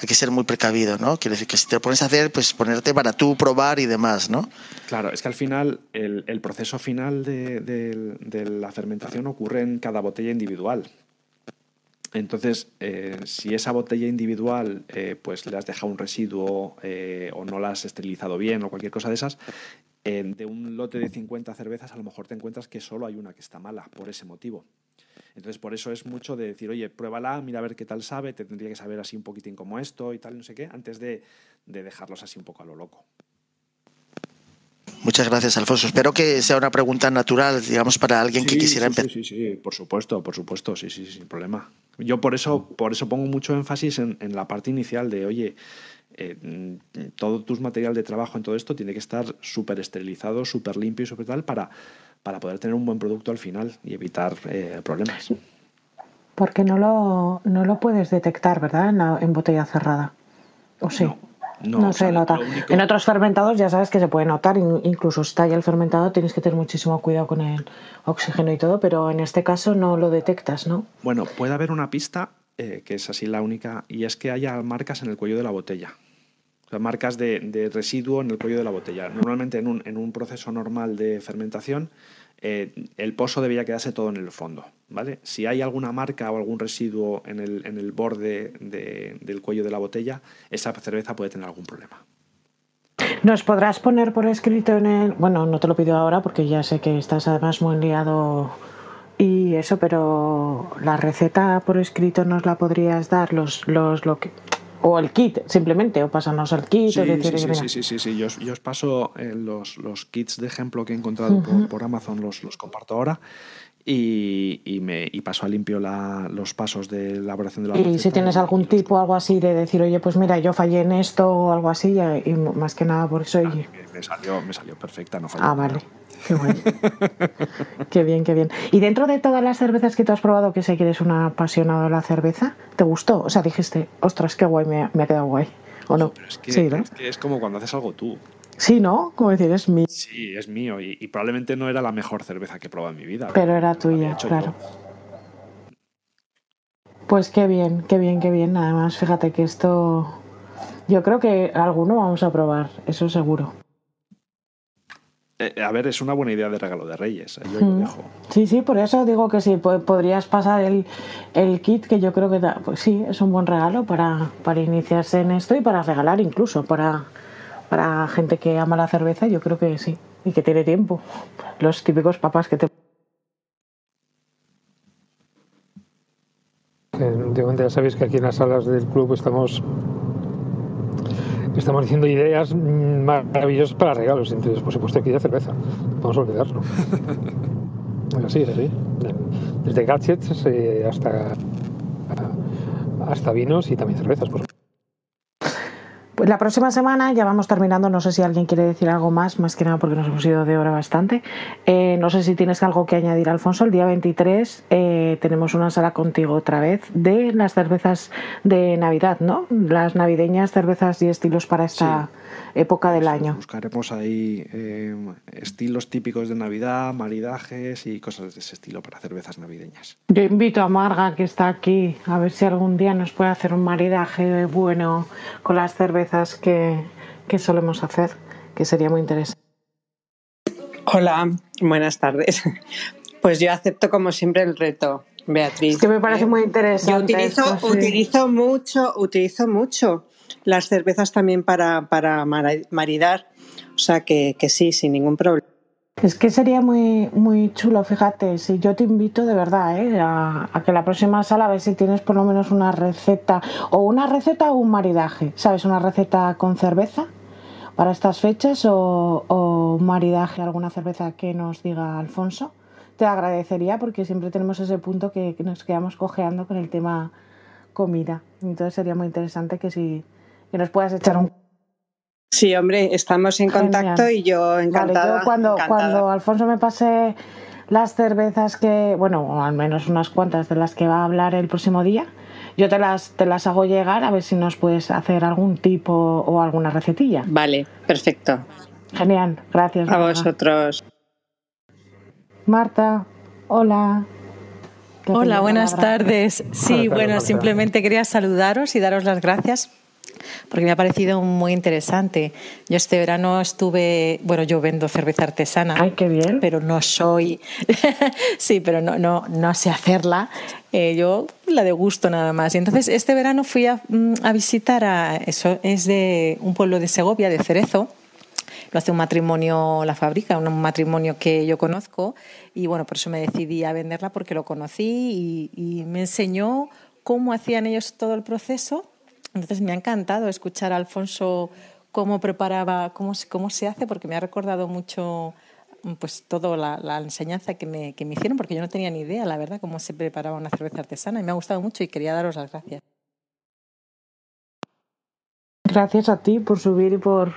Speaker 4: hay que ser muy precavido, ¿no? Quiere decir que si te lo pones a hacer, pues ponerte para tú probar y demás, ¿no?
Speaker 1: Claro, es que al final el, proceso final de, de, la fermentación ocurre en cada botella individual. Entonces, eh, si esa botella individual eh, pues le has dejado un residuo eh, o no la has esterilizado bien o cualquier cosa de esas, de un lote de 50 cervezas a lo mejor te encuentras que solo hay una que está mala por ese motivo. Entonces, por eso es mucho de decir, oye, pruébala, mira a ver qué tal sabe, te tendría que saber así un poquitín como esto y tal, no sé qué, antes de, dejarlos así un poco a lo loco.
Speaker 4: Muchas gracias, Alfonso. Espero que sea una pregunta natural, digamos, para alguien que quisiera empezar.
Speaker 1: Sí, sí, sí, por supuesto, por supuesto, sí, sí, sin problema. Yo por eso, por eso pongo mucho énfasis en, la parte inicial de, oye, eh, todo tu material de trabajo en todo esto tiene que estar súper esterilizado, súper limpio y súper tal para para poder tener un buen producto al final y evitar eh, problemas.
Speaker 3: Porque no lo, no lo puedes detectar, ¿verdad? En, botella cerrada. ¿O sí? No, se nota. En otros fermentados ya sabes que se puede notar, incluso está ya el fermentado, tienes que tener muchísimo cuidado con el oxígeno y todo, pero en este caso no lo detectas, ¿no?
Speaker 1: Bueno, puede haber una pista, eh, que es así la única, y es que haya marcas en el cuello de la botella marcas de, residuo en el cuello de la botella. Normalmente en un, en un proceso normal de fermentación, eh, el pozo debería quedarse todo en el fondo. ¿vale? Si hay alguna marca o algún residuo en el, en el borde del cuello de la botella, esa cerveza puede tener algún problema.
Speaker 3: ¿Nos podrás poner por escrito en el... Bueno, no te lo pido ahora porque ya sé que estás además muy liado y eso, pero la receta por escrito nos la podrías dar, los, los, lo que, O el kit, simplemente, o pasarnos el kit.
Speaker 1: Sí,
Speaker 3: o decir,
Speaker 1: sí, sí, sí, sí, sí, Yo, os- yo os paso eh, los, los kits de ejemplo que he encontrado por, por Amazon, los, los comparto ahora. Y, y me, y paso a limpio la- los pasos de elaboración de la
Speaker 3: Y
Speaker 1: receta
Speaker 3: si tienes algún tipo o algo así de decir, oye, pues mira, yo fallé en esto o algo así, y y más que nada por eso. y-
Speaker 1: Me, me salió, me salió perfecta, no falló
Speaker 3: Ah,
Speaker 1: nada.
Speaker 3: Qué bueno. qué bien, qué bien. Y dentro de todas las cervezas que tú has probado, que sé que eres un apasionado de la cerveza, ¿te gustó? O sea, dijiste, ostras, qué guay, me, ha- me ha quedado guay. ¿O no?
Speaker 1: Pero es que,
Speaker 3: sí, ¿no?
Speaker 1: es que es como cuando haces algo tú.
Speaker 3: Sí, ¿no? Como decir, es mi.
Speaker 1: Sí, es mío. Y, y probablemente no era la mejor cerveza que he probado en mi vida.
Speaker 3: Pero era tuya, claro.
Speaker 1: yo.
Speaker 3: Pues qué bien, qué bien, qué bien. Además, fíjate que esto. Yo creo que alguno vamos a probar, eso seguro.
Speaker 1: Eh, a ver, es una buena idea de regalo de Reyes. eh, Yo lo
Speaker 3: Mm.
Speaker 1: dejo.
Speaker 3: Sí, sí, por eso digo que sí, po- podrías pasar el, el kit, que yo creo que da- pues sí, es un buen regalo para, para iniciarse en esto y para regalar incluso, para, para gente que ama la cerveza, yo creo que sí, y que tiene tiempo. Los típicos papás que te...
Speaker 2: Eh, Últimamente ya sabéis que aquí en las salas del club estamos estamos diciendo ideas mm, maravillosas para regalos. Entonces, por supuesto, aquí de cerveza. Vamos a olvidarlo. Así, es así. Desde gadgets eh, hasta hasta vinos y también cervezas. Por supuesto.
Speaker 3: Pues la próxima semana ya vamos terminando, no sé si alguien quiere decir algo más, más que nada porque nos hemos ido de hora bastante. Eh, no sé si tienes algo que añadir, Alfonso. El día 23 eh, tenemos una sala contigo otra vez de las cervezas de Navidad, ¿no? Las navideñas, cervezas y estilos para esta época del
Speaker 1: Eso,
Speaker 3: año.
Speaker 1: Buscaremos ahí eh, estilos típicos de Navidad, maridajes y cosas de ese estilo para cervezas navideñas.
Speaker 3: Yo invito a Marga, que está aquí, a ver si algún día nos puede hacer un maridaje bueno con las cervezas que, que solemos hacer, que sería muy interesante.
Speaker 5: Hola, buenas tardes. Pues yo acepto como siempre el reto, Beatriz.
Speaker 3: Es que me parece muy interesante.
Speaker 5: Yo utilizo,
Speaker 3: esto, sí.
Speaker 5: utilizo mucho, utilizo mucho las cervezas también para, para maridar. O sea que, que sí, sin ningún problema.
Speaker 3: Es que sería muy, muy chulo, fíjate, si yo te invito de verdad ¿eh? a, a que la próxima sala a ver si tienes por lo menos una receta, o una receta o un maridaje, ¿sabes? Una receta con cerveza para estas fechas o, o un maridaje, alguna cerveza que nos diga Alfonso. Te agradecería porque siempre tenemos ese punto que, que nos quedamos cojeando con el tema comida. Entonces sería muy interesante que si que nos puedas echar un
Speaker 5: Sí, hombre, estamos en
Speaker 3: Genial.
Speaker 5: contacto y yo
Speaker 3: Vale,
Speaker 5: encantada.
Speaker 3: yo cuando,
Speaker 5: encantada.
Speaker 3: cuando Alfonso me pase las cervezas que, bueno, o al menos unas cuantas de las que va a hablar el próximo día, yo te las, te las hago llegar a ver si nos puedes hacer algún tipo o alguna recetilla.
Speaker 5: Vale, perfecto.
Speaker 3: Genial, gracias.
Speaker 5: A vosotros.
Speaker 3: Marta, hola. ¿Qué
Speaker 6: Hola, buenas tardes. Sí, bueno,
Speaker 2: Marta.
Speaker 6: simplemente quería saludaros y daros las gracias porque me ha parecido muy interesante. Yo este verano estuve, bueno, yo vendo cerveza artesana,
Speaker 3: Ay, qué bien.
Speaker 6: pero no soy, sí, pero no, no, no sé hacerla. Eh, yo la de gusto nada más. Y entonces este verano fui a, mm, a visitar a, eso es de un pueblo de Segovia, de Cerezo, lo hace un matrimonio, la fábrica, un matrimonio que yo conozco y bueno, por eso me decidí a venderla porque lo conocí y, y me enseñó cómo hacían ellos todo el proceso. Entonces me ha encantado escuchar a Alfonso cómo preparaba, cómo, cómo se hace, porque me ha recordado mucho pues toda la, la enseñanza que me, que me hicieron, porque yo no tenía ni idea, la verdad, cómo se preparaba una cerveza artesana y me ha gustado mucho y quería daros las gracias.
Speaker 3: Gracias a ti por subir y por...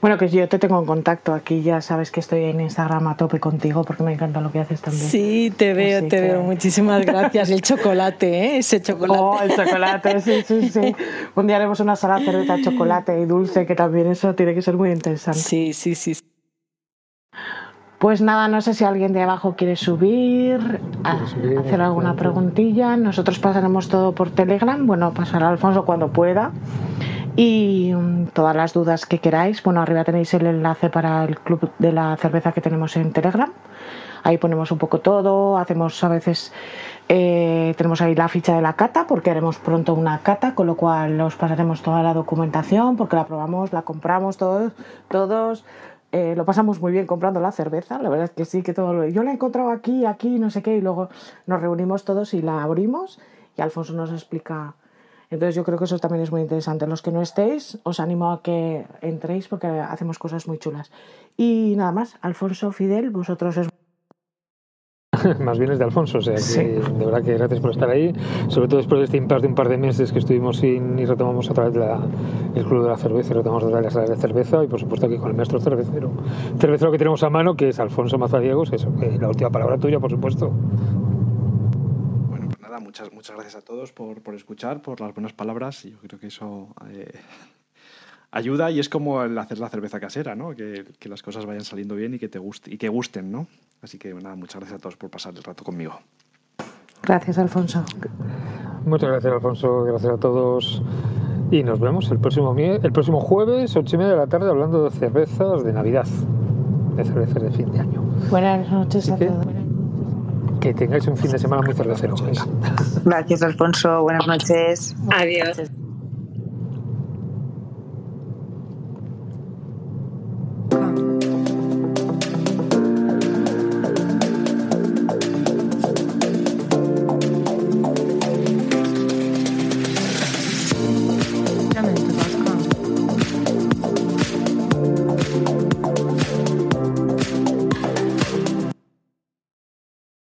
Speaker 3: Bueno, que yo te tengo en contacto aquí, ya sabes que estoy en Instagram a tope contigo porque me encanta lo que haces también.
Speaker 6: Sí, te veo,
Speaker 3: Así
Speaker 6: te
Speaker 3: que-
Speaker 6: veo. Muchísimas gracias. El chocolate, ¿eh? Ese chocolate.
Speaker 3: Oh, el chocolate, sí, sí, sí. Un día haremos una sala de cerveza, chocolate y dulce, que también eso tiene que ser muy interesante.
Speaker 6: Sí, sí, sí.
Speaker 3: Pues nada, no sé si alguien de abajo quiere subir, a-
Speaker 2: subir,
Speaker 3: hacer alguna preguntilla. Nosotros pasaremos todo por Telegram. Bueno, pasará Alfonso cuando pueda. Y mm, todas las dudas que queráis. Bueno, arriba tenéis el enlace para el club de la cerveza que tenemos en Telegram. Ahí ponemos un poco todo. Hacemos a veces. eh, tenemos ahí la ficha de la cata porque haremos pronto una cata, con lo cual os pasaremos toda la documentación porque la probamos, la compramos todos, todos eh, lo pasamos muy bien comprando la cerveza, la verdad es que sí, que todo lo... Yo la he encontrado aquí, aquí, no sé qué, y luego nos reunimos todos y la abrimos y Alfonso nos explica Entonces yo creo que eso también es muy interesante. Los que no estéis, os animo a que entréis porque hacemos cosas muy chulas. Y nada más, Alfonso, Fidel, vosotros es
Speaker 2: más bien es de Alfonso, o sea que de verdad que gracias por estar ahí, sobre todo después de este impasse de un par de meses que estuvimos sin y retomamos otra vez la, el Club de la Cerveza y retomamos otra vez las salas de cerveza y por supuesto aquí con el maestro cervecero, cervecero que tenemos a mano que es Alfonso Mazadiegos, eso, la última palabra tuya por supuesto.
Speaker 1: Muchas, muchas gracias a todos por, por escuchar, por las buenas palabras, yo creo que eso... Eh, ayuda y es como el hacer la cerveza casera, ¿no? Que, que, las cosas vayan saliendo bien y que te guste, y que gusten, ¿no? Así que nada, muchas gracias a todos por pasar el rato conmigo.
Speaker 3: Gracias, Alfonso.
Speaker 2: Muchas gracias, Alfonso. Gracias a todos. Y nos vemos el próximo, el próximo jueves, ocho y media de la tarde, hablando de cervezas de Navidad, de cervezas de fin de año.
Speaker 3: Buenas noches a todos.
Speaker 2: Que tengáis un fin de semana muy cervecero.
Speaker 7: Gracias, Alfonso. Buenas noches.
Speaker 3: Adiós.